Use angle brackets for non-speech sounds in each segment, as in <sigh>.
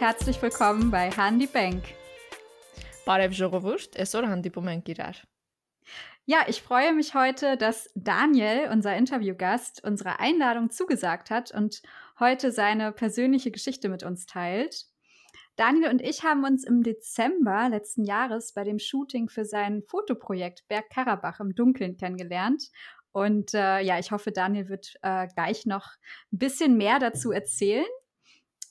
Herzlich willkommen bei Handy Bank. Ja, ich freue mich heute, dass Daniel, unser Interviewgast, unsere Einladung zugesagt hat und heute seine persönliche Geschichte mit uns teilt. Daniel und ich haben uns im Dezember letzten Jahres bei dem Shooting für sein Fotoprojekt Bergkarabach im Dunkeln kennengelernt. Und äh, ja, ich hoffe, Daniel wird äh, gleich noch ein bisschen mehr dazu erzählen.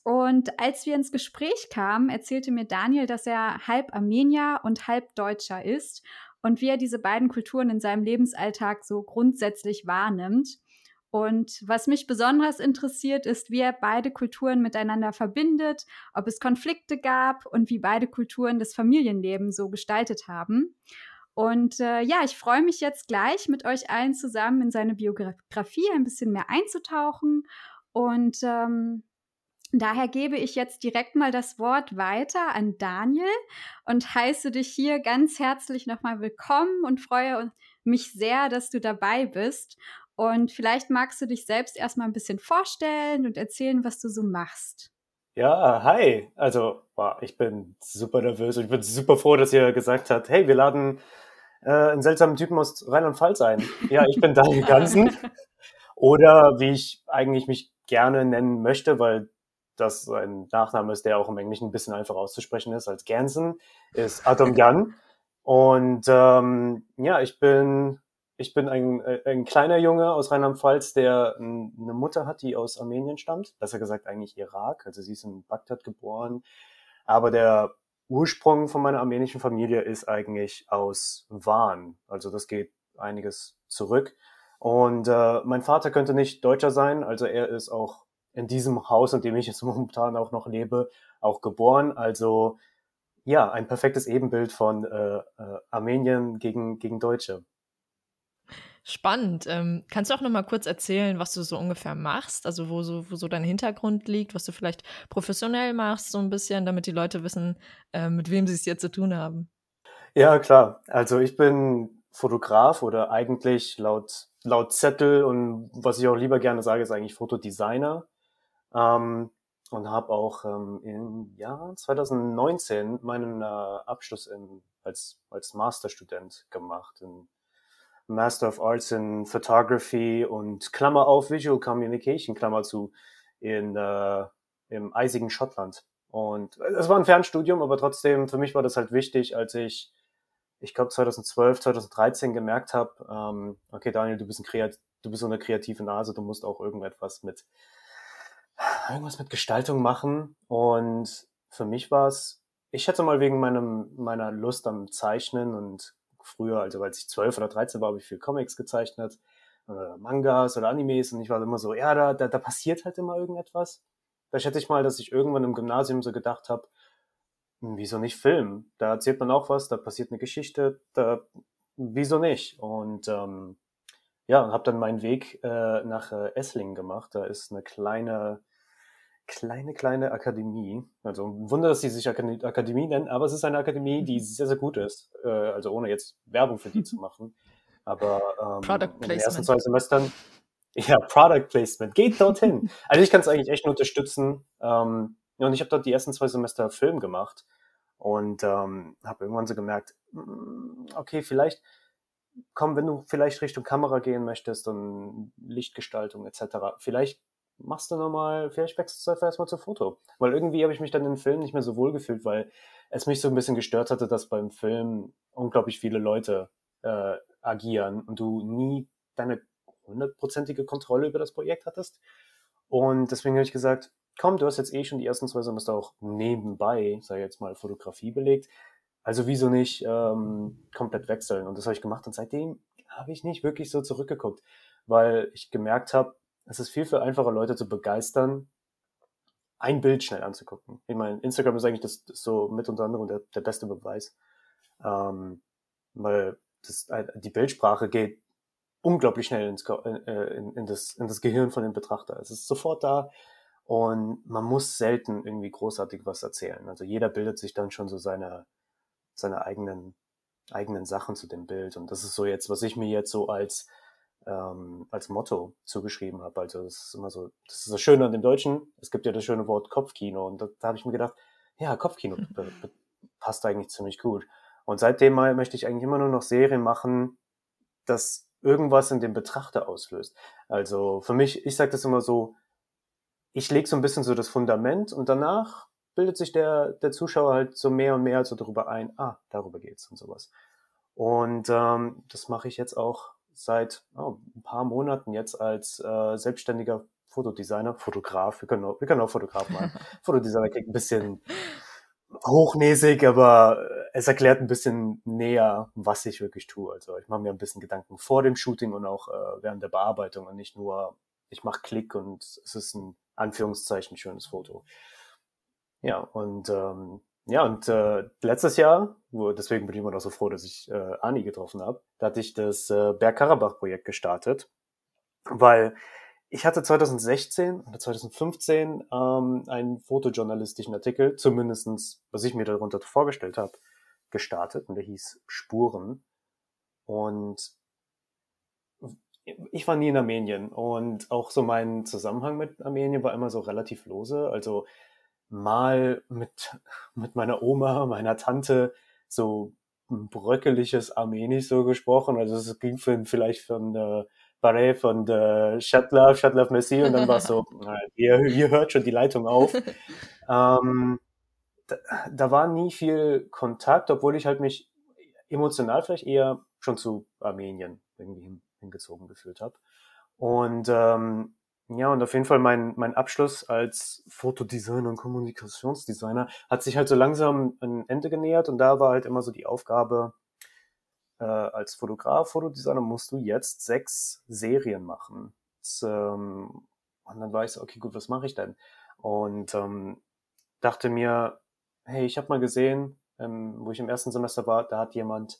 Und als wir ins Gespräch kamen, erzählte mir Daniel, dass er halb Armenier und halb Deutscher ist und wie er diese beiden Kulturen in seinem Lebensalltag so grundsätzlich wahrnimmt. Und was mich besonders interessiert, ist, wie er beide Kulturen miteinander verbindet, ob es Konflikte gab und wie beide Kulturen das Familienleben so gestaltet haben. Und äh, ja, ich freue mich jetzt gleich mit euch allen zusammen in seine Biografie ein bisschen mehr einzutauchen. Und ähm, Daher gebe ich jetzt direkt mal das Wort weiter an Daniel und heiße dich hier ganz herzlich nochmal willkommen und freue mich sehr, dass du dabei bist. Und vielleicht magst du dich selbst erstmal ein bisschen vorstellen und erzählen, was du so machst. Ja, hi. Also, ich bin super nervös und ich bin super froh, dass ihr gesagt habt, hey, wir laden äh, einen seltsamen Typen aus Rheinland-Pfalz ein. Ja, ich bin Daniel <laughs> Gansen. Oder wie ich eigentlich mich gerne nennen möchte, weil das ein Nachname ist, der auch im Englischen ein bisschen einfacher auszusprechen ist als Gansen, ist Adam Jan. Und ähm, ja, ich bin, ich bin ein, ein kleiner Junge aus Rheinland-Pfalz, der eine Mutter hat, die aus Armenien stammt. Besser gesagt eigentlich Irak. Also sie ist in Bagdad geboren. Aber der Ursprung von meiner armenischen Familie ist eigentlich aus Van. Also das geht einiges zurück. Und äh, mein Vater könnte nicht Deutscher sein, also er ist auch in diesem Haus, in dem ich jetzt <laughs> momentan auch noch lebe, auch geboren. Also ja, ein perfektes Ebenbild von äh, äh, Armenien gegen, gegen Deutsche. Spannend. Ähm, kannst du auch noch mal kurz erzählen, was du so ungefähr machst? Also wo so, wo so dein Hintergrund liegt, was du vielleicht professionell machst, so ein bisschen, damit die Leute wissen, äh, mit wem sie es hier zu tun haben. Ja, klar. Also ich bin Fotograf oder eigentlich laut, laut Zettel und was ich auch lieber gerne sage, ist eigentlich Fotodesigner. Ähm, und habe auch ähm, im Jahr 2019 meinen äh, Abschluss in, als, als Masterstudent gemacht. In Master of Arts in Photography und Klammer auf Visual Communication, Klammer zu, in, äh, im eisigen Schottland. Und es war ein Fernstudium, aber trotzdem, für mich war das halt wichtig, als ich, ich glaube 2012, 2013 gemerkt habe, ähm, okay Daniel, du bist, ein Kreat du bist so eine kreative Nase, du musst auch irgendetwas mit irgendwas mit Gestaltung machen. Und für mich war es, ich hätte mal wegen meinem, meiner Lust am Zeichnen und früher, also als ich zwölf oder dreizehn war, habe ich viel Comics gezeichnet, oder Mangas oder Animes und ich war immer so, ja, da, da, da passiert halt immer irgendetwas. Da schätze ich mal, dass ich irgendwann im Gymnasium so gedacht habe, hm, wieso nicht Film? Da erzählt man auch was, da passiert eine Geschichte, da, wieso nicht? Und ähm, ja, und habe dann meinen Weg äh, nach äh, Esslingen gemacht. Da ist eine kleine kleine, kleine Akademie. Also ein Wunder, dass sie sich Akademie nennen, aber es ist eine Akademie, die mhm. sehr, sehr gut ist. Äh, also ohne jetzt Werbung für die zu machen. Aber ähm, Product in den ersten zwei Semestern, ja, Product Placement, geht dorthin. <laughs> also ich kann es eigentlich echt nur unterstützen. Ähm, und ich habe dort die ersten zwei Semester Film gemacht und ähm, habe irgendwann so gemerkt, mm, okay, vielleicht komm, wenn du vielleicht Richtung Kamera gehen möchtest und Lichtgestaltung etc., vielleicht machst du nochmal, vielleicht wechselst du einfach erstmal zu Foto. Weil irgendwie habe ich mich dann im Film nicht mehr so wohl gefühlt, weil es mich so ein bisschen gestört hatte, dass beim Film unglaublich viele Leute äh, agieren und du nie deine hundertprozentige Kontrolle über das Projekt hattest. Und deswegen habe ich gesagt, komm, du hast jetzt eh schon die ersten zwei Semester auch nebenbei, sei jetzt mal Fotografie belegt. Also wieso nicht ähm, komplett wechseln? Und das habe ich gemacht und seitdem habe ich nicht wirklich so zurückgeguckt, weil ich gemerkt habe, es ist viel, viel einfacher, Leute zu begeistern, ein Bild schnell anzugucken. Ich meine, Instagram ist eigentlich das, das so mit unter anderem der, der beste Beweis. Ähm, weil das, äh, die Bildsprache geht unglaublich schnell ins, äh, in, in, das, in das Gehirn von dem Betrachter. Es ist sofort da und man muss selten irgendwie großartig was erzählen. Also jeder bildet sich dann schon so seine, seine eigenen, eigenen Sachen zu dem Bild. Und das ist so jetzt, was ich mir jetzt so als ähm, als Motto zugeschrieben habe. Also das ist immer so, das ist das Schöne an dem Deutschen. Es gibt ja das schöne Wort Kopfkino und da, da habe ich mir gedacht, ja, Kopfkino passt eigentlich ziemlich gut. Und seitdem mal möchte ich eigentlich immer nur noch Serien machen, das irgendwas in dem Betrachter auslöst. Also für mich, ich sage das immer so, ich lege so ein bisschen so das Fundament und danach bildet sich der, der Zuschauer halt so mehr und mehr so darüber ein, ah, darüber geht's und sowas. Und ähm, das mache ich jetzt auch seit oh, ein paar Monaten jetzt als äh, selbstständiger Fotodesigner, Fotograf, wir können auch, wir können auch Fotograf machen. <laughs> Fotodesigner klingt ein bisschen hochnäsig, aber es erklärt ein bisschen näher, was ich wirklich tue. Also ich mache mir ein bisschen Gedanken vor dem Shooting und auch äh, während der Bearbeitung und nicht nur, ich mache Klick und es ist ein Anführungszeichen schönes Foto. Ja, und ähm, ja, und äh, letztes Jahr, wo, deswegen bin ich immer noch so froh, dass ich äh, Ani getroffen habe, da hatte ich das äh, Bergkarabach-Projekt gestartet, weil ich hatte 2016 oder 2015 ähm, einen fotojournalistischen Artikel, zumindestens was ich mir darunter vorgestellt habe, gestartet und der hieß Spuren. Und ich war nie in Armenien und auch so mein Zusammenhang mit Armenien war immer so relativ lose. Also mal mit, mit meiner Oma, meiner Tante so ein bröckeliges Armenisch so gesprochen. Also es ging für, vielleicht von äh, Barre von der Shatlav, Shatlav Messi und dann war es so, <laughs> ihr, ihr hört schon die Leitung auf. <laughs> ähm, da, da war nie viel Kontakt, obwohl ich halt mich emotional vielleicht eher schon zu Armenien irgendwie hingezogen gefühlt habe. Und ähm, ja, und auf jeden Fall mein, mein Abschluss als Fotodesigner und Kommunikationsdesigner hat sich halt so langsam ein Ende genähert und da war halt immer so die Aufgabe, äh, als Fotograf, Fotodesigner musst du jetzt sechs Serien machen. Das, ähm, und dann war ich so, okay, gut, was mache ich denn? Und ähm, dachte mir, hey, ich habe mal gesehen, ähm, wo ich im ersten Semester war, da hat jemand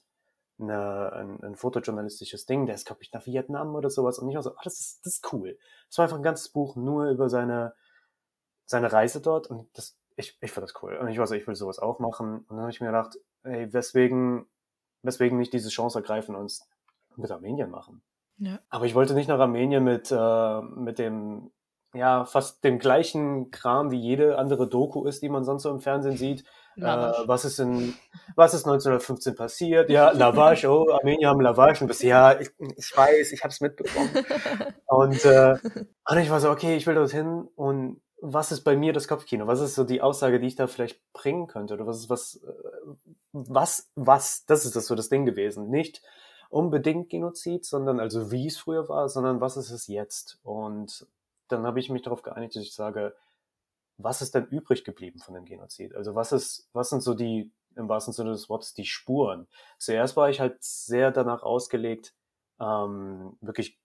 eine, ein, ein fotojournalistisches Ding, der ist, glaube ich, nach Vietnam oder sowas. Und ich war so, ah, das ist, das ist cool. Das war einfach ein ganzes Buch nur über seine, seine Reise dort. Und das, ich, ich fand das cool. Und ich war so, ich will sowas auch machen. Und dann habe ich mir gedacht, ey, weswegen, weswegen nicht diese Chance ergreifen und mit Armenien machen? Ja. Aber ich wollte nicht nach Armenien mit, äh, mit dem, ja, fast dem gleichen Kram wie jede andere Doku ist, die man sonst so im Fernsehen sieht. Äh, was ist in, was ist 1915 passiert? Ja, <laughs> Lavage, oh, Armenier haben Lavage. Und bis, ja, ich, ich weiß, ich habe es mitbekommen. <laughs> und, äh, und ich war so, okay, ich will dorthin und was ist bei mir das Kopfkino? Was ist so die Aussage, die ich da vielleicht bringen könnte? Oder was ist was, äh, was, was, das ist das so das Ding gewesen. Nicht unbedingt Genozid, sondern also wie es früher war, sondern was ist es jetzt? Und dann habe ich mich darauf geeinigt, dass ich sage, was ist denn übrig geblieben von dem Genozid? Also was ist, was sind so die, im wahrsten Sinne des Wortes, die Spuren? Zuerst war ich halt sehr danach ausgelegt, ähm, wirklich,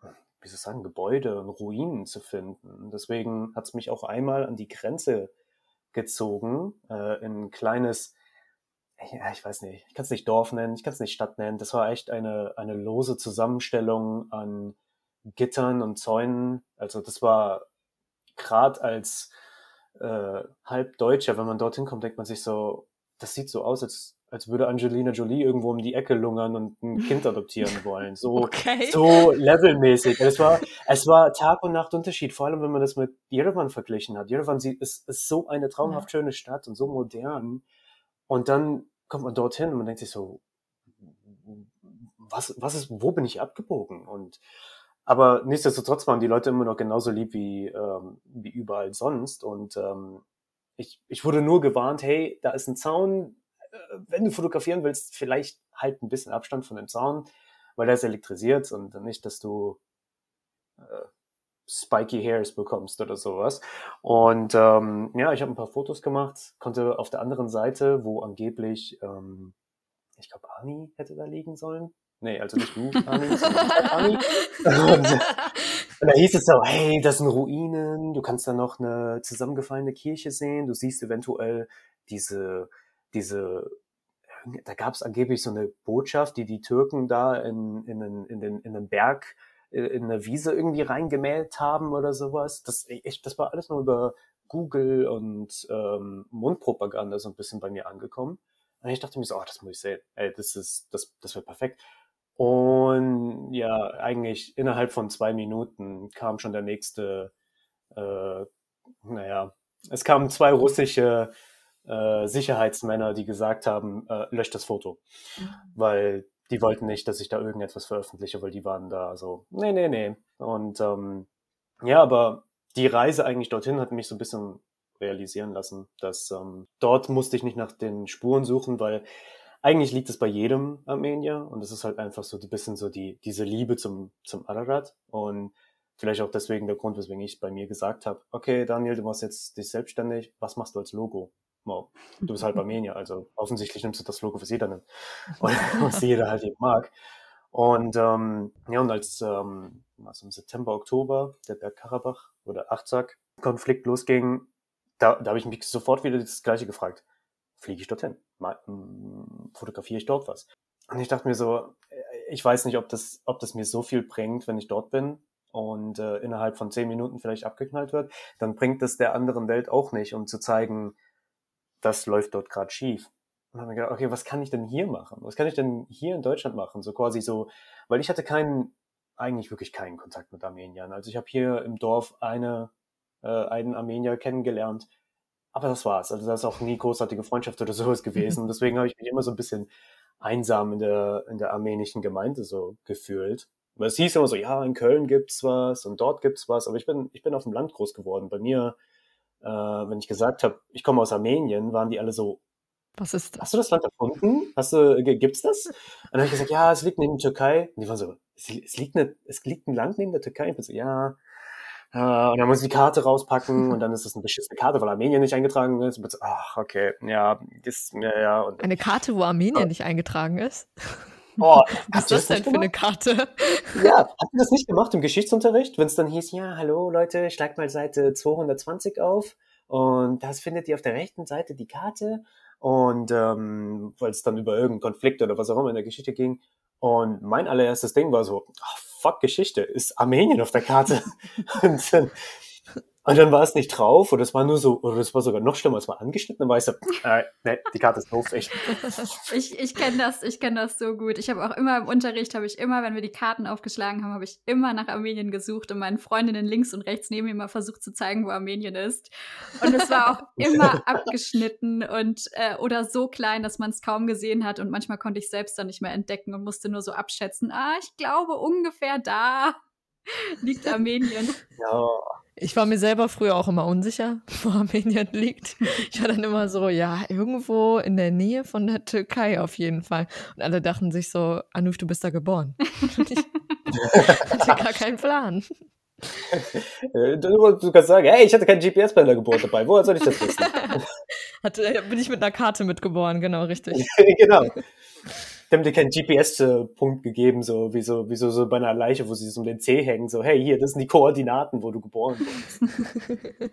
wie soll ich sagen, Gebäude und Ruinen zu finden. Deswegen hat es mich auch einmal an die Grenze gezogen, äh, in ein kleines, ja, ich weiß nicht, ich kann es nicht Dorf nennen, ich kann es nicht Stadt nennen. Das war echt eine, eine lose Zusammenstellung an Gittern und Zäunen. Also das war gerade als äh, Halbdeutscher, wenn man dorthin kommt, denkt man sich so, das sieht so aus, als, als würde Angelina Jolie irgendwo um die Ecke lungern und ein Kind <laughs> adoptieren wollen. So, okay. so levelmäßig. Es war, es war Tag und Nacht Unterschied, vor allem wenn man das mit Jerewan verglichen hat. Jerewan ist, ist so eine traumhaft schöne Stadt und so modern. Und dann kommt man dorthin und man denkt sich so, was, was ist, wo bin ich abgebogen? Und aber nichtsdestotrotz waren die Leute immer noch genauso lieb wie, ähm, wie überall sonst. Und ähm, ich, ich wurde nur gewarnt, hey, da ist ein Zaun. Äh, wenn du fotografieren willst, vielleicht halt ein bisschen Abstand von dem Zaun, weil der ist elektrisiert und nicht, dass du äh, spiky Hairs bekommst oder sowas. Und ähm, ja, ich habe ein paar Fotos gemacht, konnte auf der anderen Seite, wo angeblich, ähm, ich glaube, Ani hätte da liegen sollen, Nee, also nicht du, Ani, sondern Ani. <laughs> Und, da hieß es so, hey, das sind Ruinen, du kannst da noch eine zusammengefallene Kirche sehen, du siehst eventuell diese, diese, da gab es angeblich so eine Botschaft, die die Türken da in, in, in, in, den, in den Berg, in eine Wiese irgendwie reingemäht haben oder sowas. Das, ich, das war alles nur über Google und ähm, Mundpropaganda so ein bisschen bei mir angekommen. Und ich dachte mir so, oh, das muss ich sehen. Ey, das ist, das, das wird perfekt. Und ja, eigentlich innerhalb von zwei Minuten kam schon der nächste, äh, naja, es kamen zwei russische äh, Sicherheitsmänner, die gesagt haben, äh, löscht das Foto. Mhm. Weil die wollten nicht, dass ich da irgendetwas veröffentliche, weil die waren da so, nee, nee, nee. Und ähm, ja, aber die Reise eigentlich dorthin hat mich so ein bisschen realisieren lassen, dass ähm, dort musste ich nicht nach den Spuren suchen, weil eigentlich liegt es bei jedem Armenier und es ist halt einfach so ein bisschen so die, diese Liebe zum, zum Ararat und vielleicht auch deswegen der Grund, weswegen ich bei mir gesagt habe, okay, Daniel, du machst jetzt dich selbstständig, was machst du als Logo? Wow, du bist halt Armenier, also offensichtlich nimmst du das Logo, was jeder nimmt <laughs> und was jeder halt eben mag. Und ähm, ja, und als ähm, also im September, Oktober der Bergkarabach oder Achzak-Konflikt losging, da, da habe ich mich sofort wieder das Gleiche gefragt. Fliege ich dorthin? Hm, fotografiere ich dort was? Und ich dachte mir so, äh, ich weiß nicht, ob das, ob das mir so viel bringt, wenn ich dort bin und äh, innerhalb von zehn Minuten vielleicht abgeknallt wird, dann bringt das der anderen Welt auch nicht, um zu zeigen, das läuft dort gerade schief. Und dann habe ich gedacht, okay, was kann ich denn hier machen? Was kann ich denn hier in Deutschland machen? So quasi so, weil ich hatte keinen, eigentlich wirklich keinen Kontakt mit Armeniern. Also ich habe hier im Dorf eine, äh, einen Armenier kennengelernt, aber das war's. Also das ist auch nie großartige Freundschaft oder sowas gewesen. Und deswegen habe ich mich immer so ein bisschen einsam in der, in der armenischen Gemeinde so gefühlt. Weil es hieß immer so, ja, in Köln gibt's was und dort gibt's was, aber ich bin, ich bin auf dem Land groß geworden. Bei mir, äh, wenn ich gesagt habe, ich komme aus Armenien, waren die alle so, was ist das? Hast du das Land erfunden? Hast du, gibt's das? <laughs> Und dann habe ich gesagt, ja, es liegt neben der Türkei. Und die waren so, es, es, liegt eine, es liegt ein Land neben der Türkei. Ich bin so, ja. Äh, und dann muss ich die Karte rauspacken und dann ist das eine beschissene Karte, weil Armenien nicht eingetragen ist. Ach, okay, ja, ist, ja, ja. Und, eine Karte, wo Armenien oh. nicht eingetragen ist? Oh, <laughs> Was ist das denn für eine Karte? Ja, habt ihr das nicht gemacht im Geschichtsunterricht, wenn es dann hieß, ja, hallo Leute, schlagt mal Seite 220 auf und das findet ihr auf der rechten Seite die Karte und ähm, weil es dann über irgendeinen Konflikt oder was auch immer in der Geschichte ging. Und mein allererstes Ding war so, oh, fuck Geschichte, ist Armenien auf der Karte. <laughs> und dann und dann war es nicht drauf oder es war nur so, oder es war sogar noch schlimmer, es war angeschnitten, dann war ich so, <laughs> äh, nee, die Karte ist doof, echt. <laughs> ich ich kenne das, ich kenne das so gut. Ich habe auch immer im Unterricht, habe ich immer, wenn wir die Karten aufgeschlagen haben, habe ich immer nach Armenien gesucht und meinen Freundinnen links und rechts neben mir mal versucht zu zeigen, wo Armenien ist. Und es war auch <laughs> immer abgeschnitten und äh, oder so klein, dass man es kaum gesehen hat und manchmal konnte ich selbst dann nicht mehr entdecken und musste nur so abschätzen, ah, ich glaube ungefähr da liegt Armenien. Ja. Ich war mir selber früher auch immer unsicher, <laughs> wo Armenien liegt. Ich war dann immer so, ja, irgendwo in der Nähe von der Türkei auf jeden Fall. Und alle dachten sich so, Anuf, du bist da geboren. Und <laughs> ich hatte gar keinen Plan. Du, du, kannst sagen, hey, ich hatte kein GPS bei der Geburt dabei. Woher soll ich das wissen? <laughs> Hatte, bin ich mit einer Karte mitgeboren, genau, richtig. genau die haben dir keinen GPS-Punkt gegeben, so wie so, wie so, so bei einer Leiche, wo sie es um den Zeh hängen, so, hey, hier, das sind die Koordinaten, wo du geboren bist. <laughs>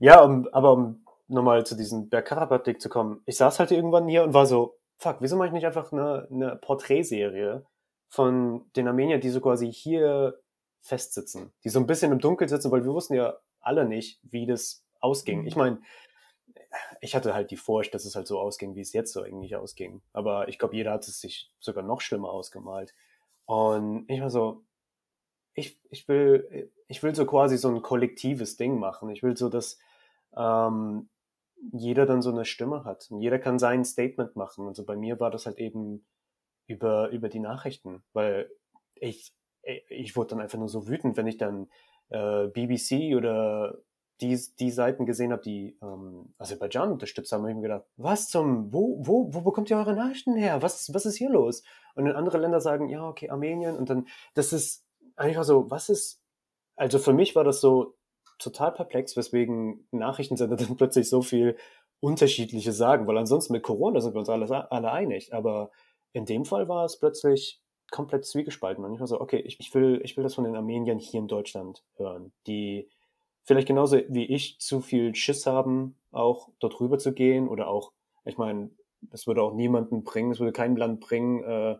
ja, um, aber um nochmal zu diesem Bergkarabach-Dick zu kommen, ich saß halt irgendwann hier und war so, fuck, wieso mache ich nicht einfach eine, eine Porträtserie von den Armeniern, die so quasi hier festsitzen, die so ein bisschen im Dunkeln sitzen, weil wir wussten ja alle nicht, wie das ausging. Mhm. Ich meine, ich hatte halt die Furcht, dass es halt so ausging, wie es jetzt so eigentlich ausging. Aber ich glaube, jeder hat es sich sogar noch schlimmer ausgemalt. Und ich war so, ich, ich will, ich will so quasi so ein kollektives Ding machen. Ich will so, dass ähm, jeder dann so eine Stimme hat. Und jeder kann sein Statement machen. Und so bei mir war das halt eben über, über die Nachrichten, weil ich, ich wurde dann einfach nur so wütend, wenn ich dann äh, BBC oder die, die Seiten gesehen habe, die ähm, Aserbaidschan unterstützt haben, habe ich mir gedacht, was zum, wo, wo, wo bekommt ihr eure Nachrichten her? Was, was ist hier los? Und dann andere Länder sagen, ja, okay, Armenien. Und dann, das ist einfach so, was ist, also für mich war das so total perplex, weswegen Nachrichtensender <laughs> dann plötzlich so viel unterschiedliche sagen, weil ansonsten mit Corona sind wir uns alle, alle einig. Aber in dem Fall war es plötzlich komplett zwiegespalten. Und ich war so, okay, ich, ich, will, ich will das von den Armeniern hier in Deutschland hören, die vielleicht genauso wie ich zu viel Schiss haben, auch dort rüber zu gehen oder auch, ich meine, das würde auch niemanden bringen, es würde kein Land bringen, äh,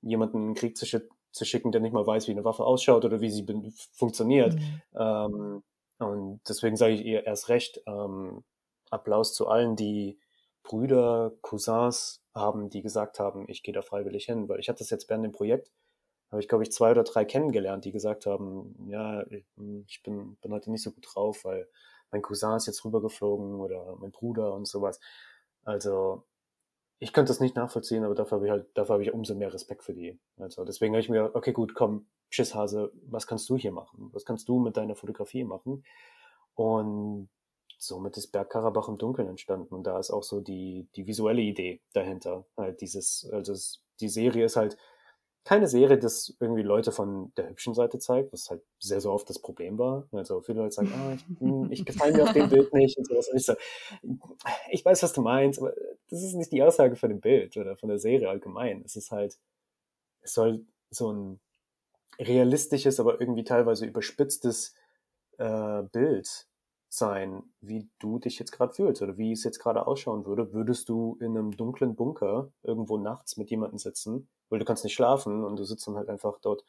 jemanden in den Krieg zu, sch zu, schicken, der nicht mal weiß, wie eine Waffe ausschaut oder wie sie funktioniert. Mhm. Ähm, und deswegen sage ich ihr erst recht, ähm, Applaus zu allen, die Brüder, Cousins haben, die gesagt haben, ich gehe da freiwillig hin, weil ich hatte das jetzt während dem Projekt, habe ich glaube ich zwei oder drei kennengelernt, die gesagt haben, ja, ich bin, bin heute nicht so gut drauf, weil mein Cousin ist jetzt rübergeflogen oder mein Bruder und sowas. Also ich könnte das nicht nachvollziehen, aber dafür habe ich halt, dafür habe ich umso mehr Respekt für die. Also deswegen habe ich mir, okay, gut, komm, Schisshase, was kannst du hier machen? Was kannst du mit deiner Fotografie machen? Und somit ist Bergkarabach im Dunkeln entstanden. Und da ist auch so die, die visuelle Idee dahinter. Halt dieses, also es, die Serie ist halt keine Serie, das irgendwie Leute von der hübschen Seite zeigt, was halt sehr, sehr oft das Problem war. Also viele Leute sagen, ah, ich, hm, ich gefallen mir auf dem Bild nicht und sowas. Und ich so, ich weiß, was du meinst, aber das ist nicht die Aussage von dem Bild oder von der Serie allgemein. Es ist halt, es soll so ein realistisches, aber irgendwie teilweise überspitztes äh, Bild sein, wie du dich jetzt gerade fühlst oder wie es jetzt gerade ausschauen würde. Würdest du in einem dunklen Bunker irgendwo nachts mit jemandem sitzen, weil du kannst nicht schlafen und du sitzt dann halt einfach dort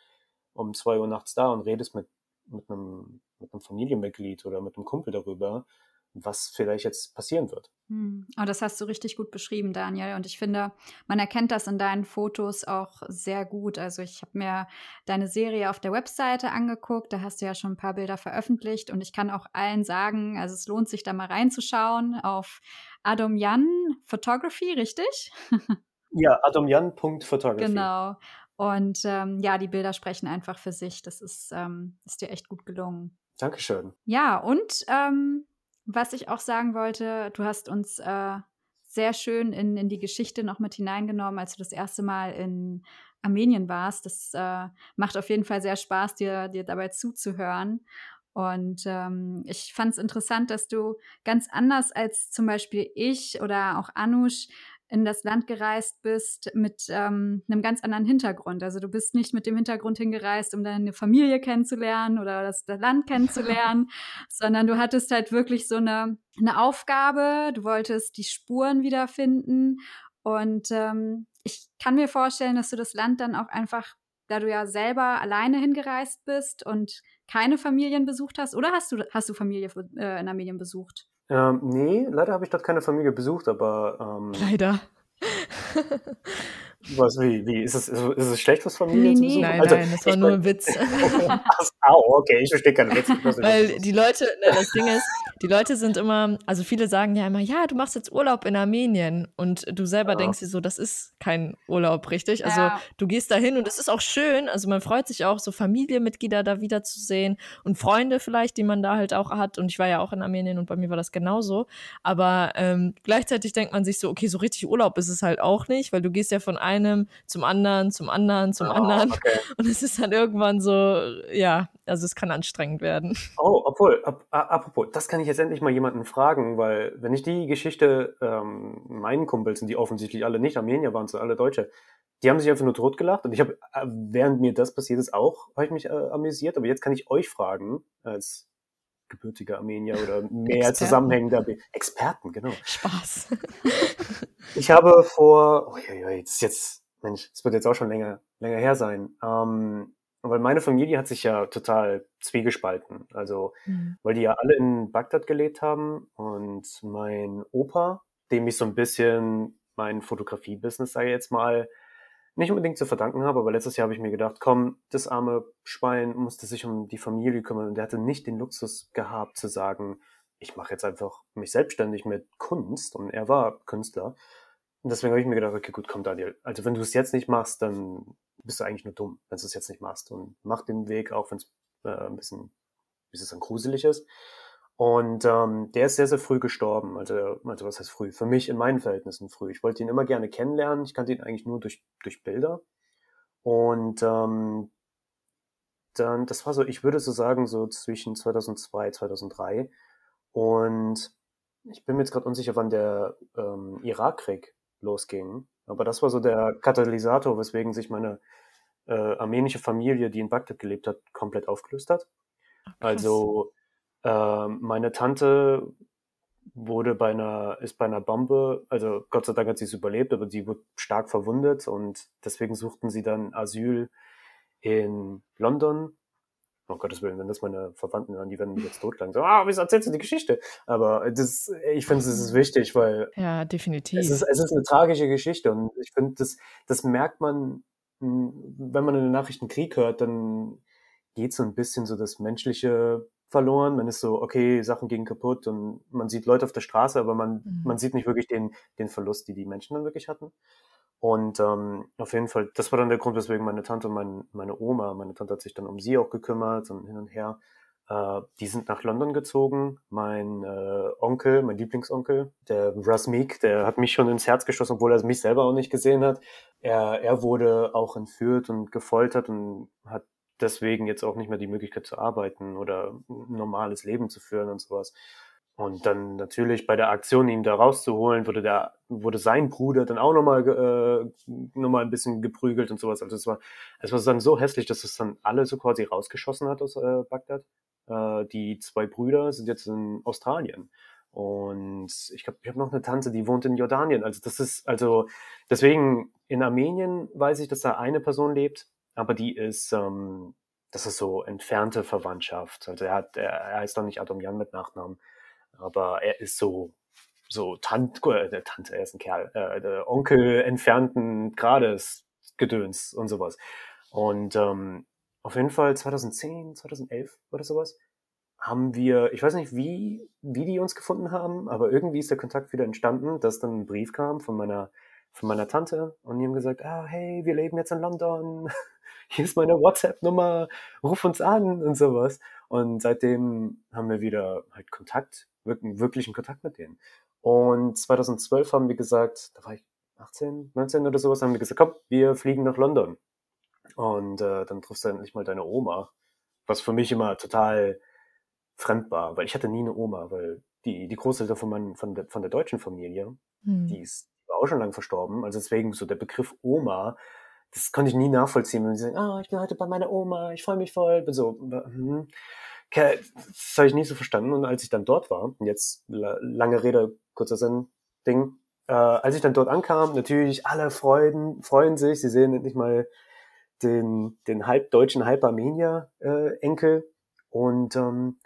um zwei Uhr nachts da und redest mit, mit einem, mit einem Familienmitglied oder mit einem Kumpel darüber, was vielleicht jetzt passieren wird. Hm. Oh, das hast du richtig gut beschrieben, Daniel. Und ich finde, man erkennt das in deinen Fotos auch sehr gut. Also ich habe mir deine Serie auf der Webseite angeguckt. Da hast du ja schon ein paar Bilder veröffentlicht. Und ich kann auch allen sagen, also es lohnt sich da mal reinzuschauen auf Adam Jan Photography, richtig? <laughs> ja, adomjan.photography. Genau. Und ähm, ja, die Bilder sprechen einfach für sich. Das ist, ähm, ist dir echt gut gelungen. Dankeschön. Ja, und ähm, was ich auch sagen wollte, du hast uns äh, sehr schön in, in die Geschichte noch mit hineingenommen, als du das erste Mal in Armenien warst. Das äh, macht auf jeden Fall sehr Spaß, dir, dir dabei zuzuhören. Und ähm, ich fand es interessant, dass du ganz anders als zum Beispiel ich oder auch Anush in das Land gereist bist mit ähm, einem ganz anderen Hintergrund. Also du bist nicht mit dem Hintergrund hingereist, um deine Familie kennenzulernen oder das, das Land kennenzulernen, <laughs> sondern du hattest halt wirklich so eine, eine Aufgabe. Du wolltest die Spuren wiederfinden. Und ähm, ich kann mir vorstellen, dass du das Land dann auch einfach, da du ja selber alleine hingereist bist und keine Familien besucht hast, oder hast du, hast du Familie äh, in Armenien besucht? Ähm, nee, leider habe ich dort keine Familie besucht, aber. Ähm, leider. <laughs> Was, wie, wie? Ist es, ist es schlecht, was Familien nee, zu besuchen? Nein, also, nein, das war nur ein Witz. <laughs> Au, okay, ich verstehe keinen Witz. Weil die Leute, ne, das Ding ist, die Leute sind immer, also viele sagen ja immer, ja, du machst jetzt Urlaub in Armenien und du selber ja. denkst dir so, das ist kein Urlaub, richtig? Also ja. du gehst da hin und es ist auch schön, also man freut sich auch, so Familienmitglieder da wiederzusehen und Freunde vielleicht, die man da halt auch hat und ich war ja auch in Armenien und bei mir war das genauso, aber ähm, gleichzeitig denkt man sich so, okay, so richtig Urlaub ist es halt auch nicht, weil du gehst ja von einem einem zum anderen, zum anderen, zum oh, anderen. Okay. <laughs> Und es ist dann irgendwann so, ja, also es kann anstrengend werden. Oh, obwohl, ap apropos, das kann ich jetzt endlich mal jemanden fragen, weil wenn ich die Geschichte ähm, meinen Kumpels, die offensichtlich alle nicht Armenier waren, sondern alle Deutsche, die haben sich einfach nur totgelacht und ich habe, äh, während mir das passiert ist, auch, habe ich mich äh, amüsiert, aber jetzt kann ich euch fragen, als gebürtiger Armenier oder <laughs> mehr Experten. zusammenhängender Experten, genau. Spaß. <laughs> ich habe vor, oh, ja, ja, jetzt, jetzt, Mensch, es wird jetzt auch schon länger, länger her sein. Ähm, weil meine Familie hat sich ja total zwiegespalten. Also, mhm. weil die ja alle in Bagdad gelebt haben und mein Opa, dem ich so ein bisschen mein Fotografie-Business, sage ich jetzt mal, nicht unbedingt zu verdanken habe, aber letztes Jahr habe ich mir gedacht, komm, das arme Schwein musste sich um die Familie kümmern und der hatte nicht den Luxus gehabt zu sagen, ich mache jetzt einfach mich selbstständig mit Kunst und er war Künstler. Und deswegen habe ich mir gedacht, okay, gut, komm Daniel, also wenn du es jetzt nicht machst, dann bist du eigentlich nur dumm, wenn du es jetzt nicht machst und mach den Weg, auch wenn es äh, ein bisschen, wie es dann gruselig ist. Und ähm, der ist sehr, sehr früh gestorben. Also, also was heißt früh? Für mich in meinen Verhältnissen früh. Ich wollte ihn immer gerne kennenlernen. Ich kannte ihn eigentlich nur durch, durch Bilder. Und ähm, dann, das war so, ich würde so sagen, so zwischen 2002, 2003. Und ich bin mir jetzt gerade unsicher, wann der ähm, Irakkrieg losging. Aber das war so der Katalysator, weswegen sich meine äh, armenische Familie, die in Bagdad gelebt hat, komplett aufgelöst hat. Ach, also meine Tante wurde bei einer, ist bei einer Bombe, also Gott sei Dank hat sie es überlebt, aber sie wurde stark verwundet und deswegen suchten sie dann Asyl in London. oh Gottes Willen, wenn das meine Verwandten hören, die werden mich jetzt totlagen. So, ah, wieso erzählst du die Geschichte? Aber das, ich finde, es ist wichtig, weil. Ja, definitiv. Es ist, es ist eine tragische Geschichte und ich finde, das, das merkt man, wenn man in den Nachrichten Krieg hört, dann geht so ein bisschen so das Menschliche verloren. Man ist so, okay, Sachen gehen kaputt und man sieht Leute auf der Straße, aber man, mhm. man sieht nicht wirklich den, den Verlust, die die Menschen dann wirklich hatten. Und ähm, auf jeden Fall, das war dann der Grund, weswegen meine Tante und mein, meine Oma, meine Tante hat sich dann um sie auch gekümmert und hin und her. Äh, die sind nach London gezogen. Mein äh, Onkel, mein Lieblingsonkel, der Russ Meek, der hat mich schon ins Herz geschossen, obwohl er mich selber auch nicht gesehen hat. Er, er wurde auch entführt und gefoltert und hat deswegen jetzt auch nicht mehr die Möglichkeit zu arbeiten oder ein normales Leben zu führen und sowas. Und dann natürlich bei der Aktion, ihn da rauszuholen, wurde der, wurde sein Bruder dann auch nochmal, äh, nochmal ein bisschen geprügelt und sowas. Also es war, es war dann so hässlich, dass es dann alle so quasi rausgeschossen hat aus äh, Bagdad. Äh, die zwei Brüder sind jetzt in Australien. Und ich glaube, ich habe noch eine Tante, die wohnt in Jordanien. Also das ist, also deswegen in Armenien weiß ich, dass da eine Person lebt, aber die ist, ähm, das ist so entfernte Verwandtschaft. Also er hat, er, heißt doch nicht Adam Jan mit Nachnamen aber er ist so so Tant, äh, Tante, er ist ein Kerl, äh, Onkel entfernten Grades Gedöns und sowas. Und ähm, auf jeden Fall 2010, 2011 oder sowas haben wir, ich weiß nicht wie, wie die uns gefunden haben, aber irgendwie ist der Kontakt wieder entstanden, dass dann ein Brief kam von meiner, von meiner Tante und die haben gesagt, ah, hey, wir leben jetzt in London, <laughs> hier ist meine WhatsApp-Nummer, ruf uns an und sowas. Und seitdem haben wir wieder halt Kontakt wirklichen Kontakt mit denen. Und 2012 haben wir gesagt, da war ich 18, 19 oder sowas, haben wir gesagt, komm, wir fliegen nach London. Und äh, dann triffst du endlich mal deine Oma, was für mich immer total fremd war, weil ich hatte nie eine Oma, weil die, die Großeltern von, von, der, von der deutschen Familie, hm. die ist war auch schon lange verstorben. Also deswegen so der Begriff Oma, das konnte ich nie nachvollziehen. Und sie sagen, ah, oh, ich bin heute bei meiner Oma, ich freue mich voll. Bin so, hm das habe ich nie so verstanden. Und als ich dann dort war, jetzt lange Rede, kurzer Sinn, Ding, äh, als ich dann dort ankam, natürlich alle freuen, freuen sich, sie sehen endlich mal den, den halb deutschen, halb Armenier äh, Enkel. Und ähm,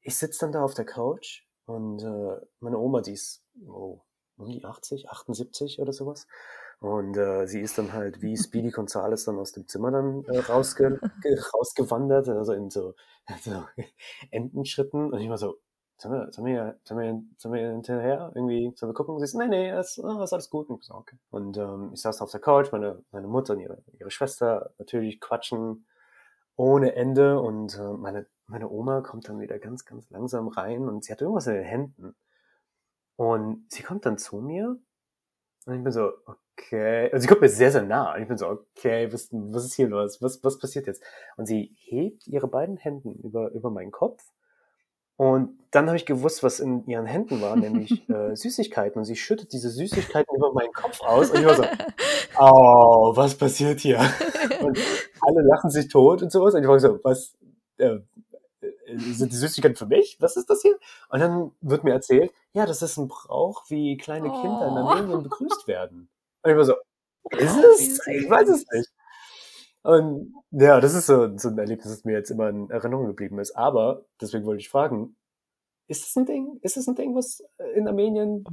ich sitze dann da auf der Couch und äh, meine Oma, die ist oh, um die 80, 78 oder sowas. Und äh, sie ist dann halt wie Speedy Gonzales dann aus dem Zimmer dann äh, rausge <laughs> rausgewandert, also in so, so <laughs> Entenschritten. Und ich war so, sollen wir, sollen wir, sollen wir, sollen wir hinterher irgendwie, sollen wir gucken? Und sie ist, nee, nee, es oh, ist alles gut. Und ich so, okay. Und ähm, ich saß auf der Couch, meine, meine Mutter und ihre, ihre Schwester natürlich quatschen ohne Ende. Und äh, meine, meine Oma kommt dann wieder ganz, ganz langsam rein und sie hat irgendwas in den Händen. Und sie kommt dann zu mir und ich bin so, okay. Also sie kommt mir sehr, sehr nah. Und ich bin so, okay, was, was ist hier los? Was, was passiert jetzt? Und sie hebt ihre beiden Händen über, über meinen Kopf. Und dann habe ich gewusst, was in ihren Händen war, nämlich <laughs> äh, Süßigkeiten. Und sie schüttet diese Süßigkeiten über meinen Kopf aus. Und ich war so, oh, was passiert hier? <laughs> Und alle lachen sich tot und sowas. Und ich war so, was, äh, sind die Süßigkeiten für mich? Was ist das hier? Und dann wird mir erzählt, ja, das ist ein Brauch, wie kleine Kinder in oh. Armenien begrüßt werden. Und ich war so, <laughs> ist es? Ich weiß es nicht. Und ja, das ist so, so ein Erlebnis, das mir jetzt immer in Erinnerung geblieben ist. Aber, deswegen wollte ich fragen, ist das ein Ding? Ist das ein Ding, was in Armenien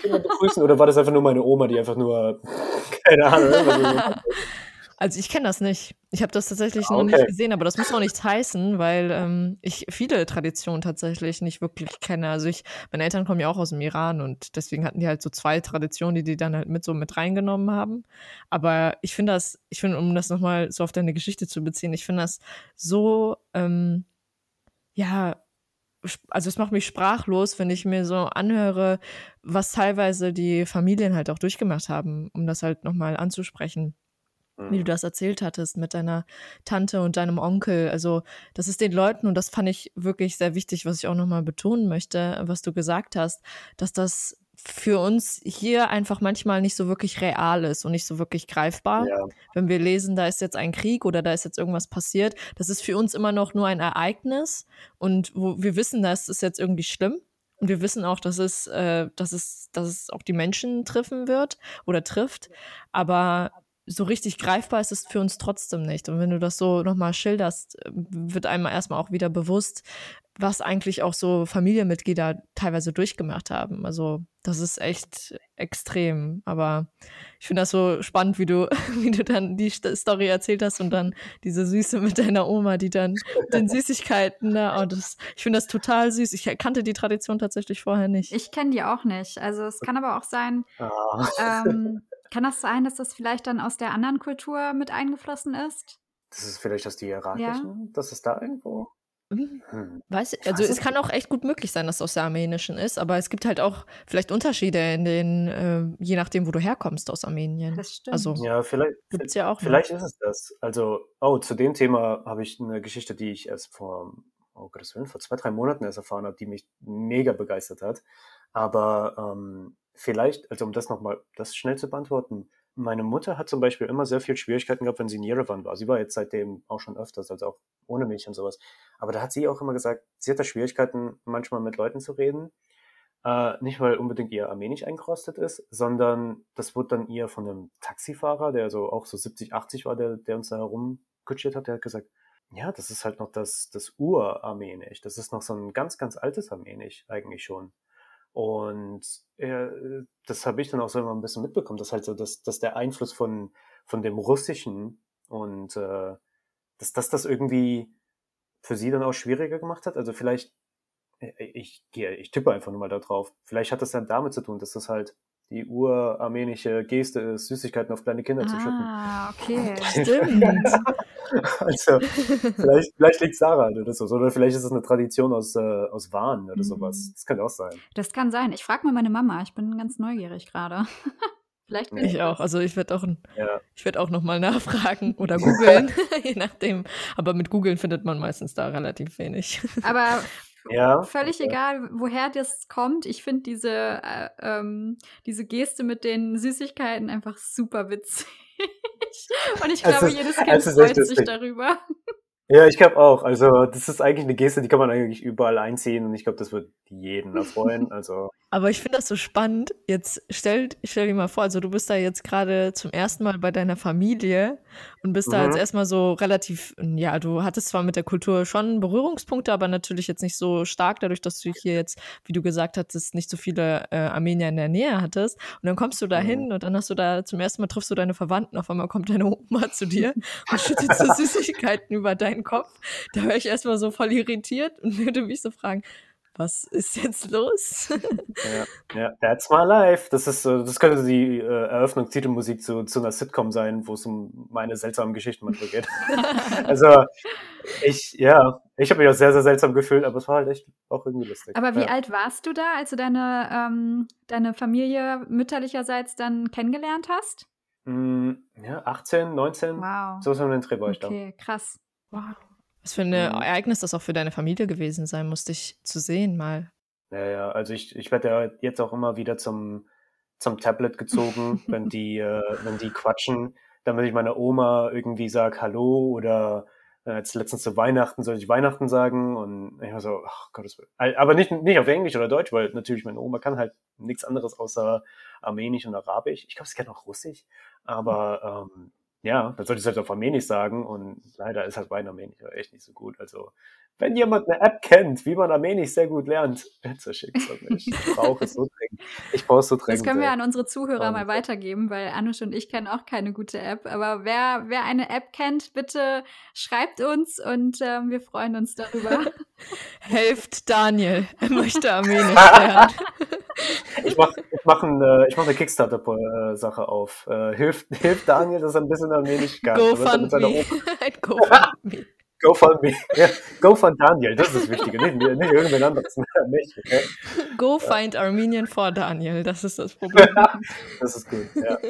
Kinder begrüßen? Oder war das einfach nur meine Oma, die einfach nur, <laughs> keine Ahnung, <laughs> also ich kenne das nicht. Ich habe das tatsächlich okay. noch nicht gesehen, aber das muss auch nichts heißen, weil ähm, ich viele Traditionen tatsächlich nicht wirklich kenne. Also ich, meine Eltern kommen ja auch aus dem Iran und deswegen hatten die halt so zwei Traditionen, die die dann halt mit so mit reingenommen haben. Aber ich finde das, ich finde, um das nochmal so auf deine Geschichte zu beziehen, ich finde das so, ähm, ja, also es macht mich sprachlos, wenn ich mir so anhöre, was teilweise die Familien halt auch durchgemacht haben, um das halt nochmal anzusprechen wie du mhm. das erzählt hattest mit deiner Tante und deinem Onkel. Also das ist den Leuten, und das fand ich wirklich sehr wichtig, was ich auch nochmal betonen möchte, was du gesagt hast, dass das für uns hier einfach manchmal nicht so wirklich real ist und nicht so wirklich greifbar. Ja. Wenn wir lesen, da ist jetzt ein Krieg oder da ist jetzt irgendwas passiert, das ist für uns immer noch nur ein Ereignis und wo wir wissen, das ist jetzt irgendwie schlimm. Und wir wissen auch, dass es, äh, dass es, dass es auch die Menschen treffen wird oder trifft. Aber so richtig greifbar ist es für uns trotzdem nicht. Und wenn du das so nochmal schilderst, wird einem erstmal auch wieder bewusst, was eigentlich auch so Familienmitglieder teilweise durchgemacht haben. Also das ist echt extrem. Aber ich finde das so spannend, wie du, <laughs> wie du dann die Story erzählt hast und dann diese Süße mit deiner Oma, die dann den Süßigkeiten da. Ne? Oh, das, ich finde das total süß. Ich kannte die Tradition tatsächlich vorher nicht. Ich kenne die auch nicht. Also es kann aber auch sein, oh. ähm, kann das sein, dass das vielleicht dann aus der anderen Kultur mit eingeflossen ist? Das ist vielleicht aus die irakischen, ja. dass es da irgendwo hm. hm. Weiß, also es kann auch echt gut möglich sein, dass es aus der Armenischen ist, aber es gibt halt auch vielleicht Unterschiede in den, äh, je nachdem, wo du herkommst aus Armenien. Das stimmt. Also ja, vielleicht gibt's ja auch. Vielleicht noch. ist es das. Also, oh, zu dem Thema habe ich eine Geschichte, die ich erst vor, oh Gottes Willen, vor zwei, drei Monaten erst erfahren habe, die mich mega begeistert hat. Aber ähm, vielleicht, also um das nochmal, das schnell zu beantworten, meine Mutter hat zum Beispiel immer sehr viel Schwierigkeiten gehabt, wenn sie in Yerevan war. Sie war jetzt seitdem auch schon öfters, also auch ohne mich und sowas. Aber da hat sie auch immer gesagt, sie hat da Schwierigkeiten, manchmal mit Leuten zu reden. Äh, nicht, weil unbedingt ihr Armenisch eingerostet ist, sondern das wurde dann ihr von einem Taxifahrer, der so auch so 70, 80 war, der, der uns da herumkutschiert hat, der hat gesagt, ja, das ist halt noch das, das Ur-Armenisch. Das ist noch so ein ganz, ganz altes Armenisch eigentlich schon. Und äh, das habe ich dann auch so immer ein bisschen mitbekommen, dass halt so, dass, dass der Einfluss von, von dem Russischen und äh, dass das das irgendwie für sie dann auch schwieriger gemacht hat. Also vielleicht, äh, ich gehe, ich tippe einfach nur mal da drauf. Vielleicht hat das dann damit zu tun, dass das halt die urarmenische Geste ist, Süßigkeiten auf kleine Kinder ah, zu schütten. Ah, okay, <laughs> stimmt. also, vielleicht, vielleicht liegt es daran oder so. Oder vielleicht ist es eine Tradition aus, äh, aus Wahn oder mhm. sowas. Das kann auch sein. Das kann sein. Ich frage mal meine Mama. Ich bin ganz neugierig gerade. <laughs> Vielleicht ich ja. auch. Also ich werde auch, ja. ich werde auch noch mal nachfragen oder googeln, <laughs> je nachdem. Aber mit googeln findet man meistens da relativ wenig. Aber ja, völlig okay. egal, woher das kommt. Ich finde diese, äh, ähm, diese Geste mit den Süßigkeiten einfach super witzig. <laughs> Und ich glaube, ist, jedes Kind freut sich darüber. Ja, ich glaube auch. Also das ist eigentlich eine Geste, die kann man eigentlich überall einziehen und ich glaube, das wird jeden erfreuen. <laughs> Also. Aber ich finde das so spannend. Jetzt stell, stell dir mal vor, also du bist da jetzt gerade zum ersten Mal bei deiner Familie und bist mhm. da jetzt erstmal so relativ, ja, du hattest zwar mit der Kultur schon Berührungspunkte, aber natürlich jetzt nicht so stark, dadurch, dass du hier jetzt, wie du gesagt hattest, nicht so viele äh, Armenier in der Nähe hattest. Und dann kommst du da hin mhm. und dann hast du da zum ersten Mal triffst du deine Verwandten, auf einmal kommt deine Oma zu dir und schüttet so <laughs> Süßigkeiten über deinen Kopf. Da wäre ich erstmal so voll irritiert und würde mich so fragen, was ist jetzt los? <laughs> ja, ja, that's my life. Das ist, das könnte die äh, Eröffnungstitelmusik zu, zu einer Sitcom sein, wo es um meine seltsamen Geschichten manchmal geht. <laughs> also ich, ja, ich habe mich auch sehr, sehr seltsam gefühlt, aber es war halt echt auch irgendwie lustig. Aber wie ja. alt warst du da, als du deine, ähm, deine Familie mütterlicherseits dann kennengelernt hast? Mm, ja, 18, 19. Wow. So ist man in Dreh Okay, da. krass. Wow. Was für ein mhm. Ereignis das auch für deine Familie gewesen sein muss, dich zu sehen mal. Ja, ja, also ich, ich werde ja jetzt auch immer wieder zum, zum Tablet gezogen, <laughs> wenn die, äh, wenn die quatschen, damit ich meiner Oma irgendwie sage Hallo oder äh, jetzt letztens zu Weihnachten soll ich Weihnachten sagen und ich war so, ach Gottes Willen. Aber nicht, nicht auf Englisch oder Deutsch, weil natürlich meine Oma kann halt nichts anderes außer Armenisch und Arabisch. Ich glaube, sie kann auch Russisch, aber ähm, ja, dann sollte ich es halt auf Armenisch sagen und leider ist halt mein Armenisch echt nicht so gut. Also, wenn jemand eine App kennt, wie man Armenisch sehr gut lernt, bitte schickt es an mich. Ich brauche es so dringend. Ich brauche es so dringend. Das können wir an unsere Zuhörer und mal weitergeben, weil Anush und ich kennen auch keine gute App. Aber wer, wer eine App kennt, bitte schreibt uns und ähm, wir freuen uns darüber. <laughs> Helft Daniel, er möchte Armenisch <laughs> lernen. ich mache ich mach, ein, äh, mach eine Kickstarter-Sache auf. Äh, hilft, hilft Daniel, dass er ein bisschen Armenisch kann. <laughs> GoFundMe. GoFundMe. GoFundMe. Ja, Go fund Daniel, das ist das Wichtige, nicht, nicht irgendwen anderes. <laughs> Nicht, okay? Go find Armenian for Daniel, das ist das Problem. <laughs> das ist gut, ja. <laughs>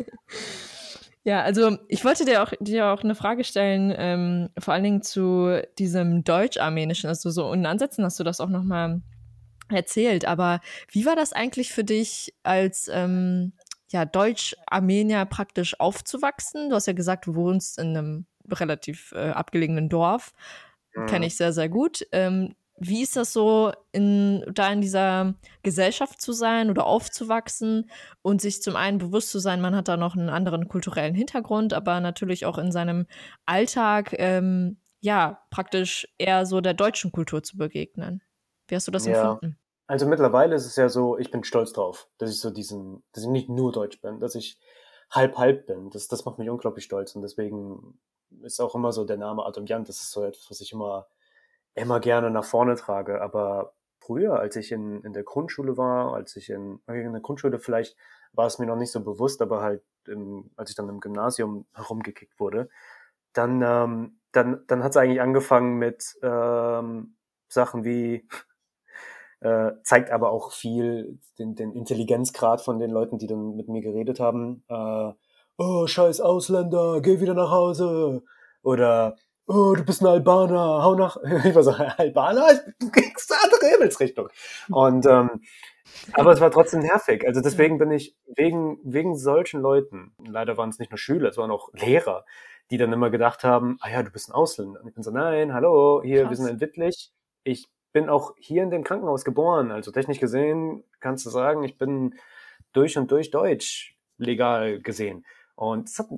Ja, also ich wollte dir auch, dir auch eine Frage stellen, ähm, vor allen Dingen zu diesem Deutsch-Armenischen. Also so in Ansätzen hast du das auch nochmal erzählt. Aber wie war das eigentlich für dich als ähm, ja, Deutsch-Armenier praktisch aufzuwachsen? Du hast ja gesagt, du wohnst in einem relativ äh, abgelegenen Dorf. Mhm. Kenne ich sehr, sehr gut. Ähm, wie ist das so, in, da in dieser Gesellschaft zu sein oder aufzuwachsen und sich zum einen bewusst zu sein, man hat da noch einen anderen kulturellen Hintergrund, aber natürlich auch in seinem Alltag, ähm, ja, praktisch eher so der deutschen Kultur zu begegnen. Wie hast du das ja. empfunden? Also mittlerweile ist es ja so, ich bin stolz drauf, dass ich so diesen, dass ich nicht nur Deutsch bin, dass ich halb halb bin. Das, das macht mich unglaublich stolz und deswegen ist auch immer so der Name Adam Jan, das ist so etwas, was ich immer immer gerne nach vorne trage. Aber früher, als ich in, in der Grundschule war, als ich in, in der Grundschule vielleicht war es mir noch nicht so bewusst, aber halt, im, als ich dann im Gymnasium herumgekickt wurde, dann, ähm, dann, dann hat es eigentlich angefangen mit ähm, Sachen wie <laughs> äh, zeigt aber auch viel den, den Intelligenzgrad von den Leuten, die dann mit mir geredet haben. Äh, oh, scheiß Ausländer, geh wieder nach Hause. Oder oh, du bist ein Albaner, hau nach, <laughs> ich war so, Albaner, du <laughs> kriegst eine andere Himmelsrichtung. Und, ähm, aber es war trotzdem nervig. Also deswegen bin ich wegen, wegen solchen Leuten, leider waren es nicht nur Schüler, es waren auch Lehrer, die dann immer gedacht haben, ah ja, du bist ein Ausländer. Und ich bin so, nein, hallo, hier, Krass. wir sind in Wittlich. Ich bin auch hier in dem Krankenhaus geboren. Also technisch gesehen kannst du sagen, ich bin durch und durch deutsch legal gesehen. Und das, hat,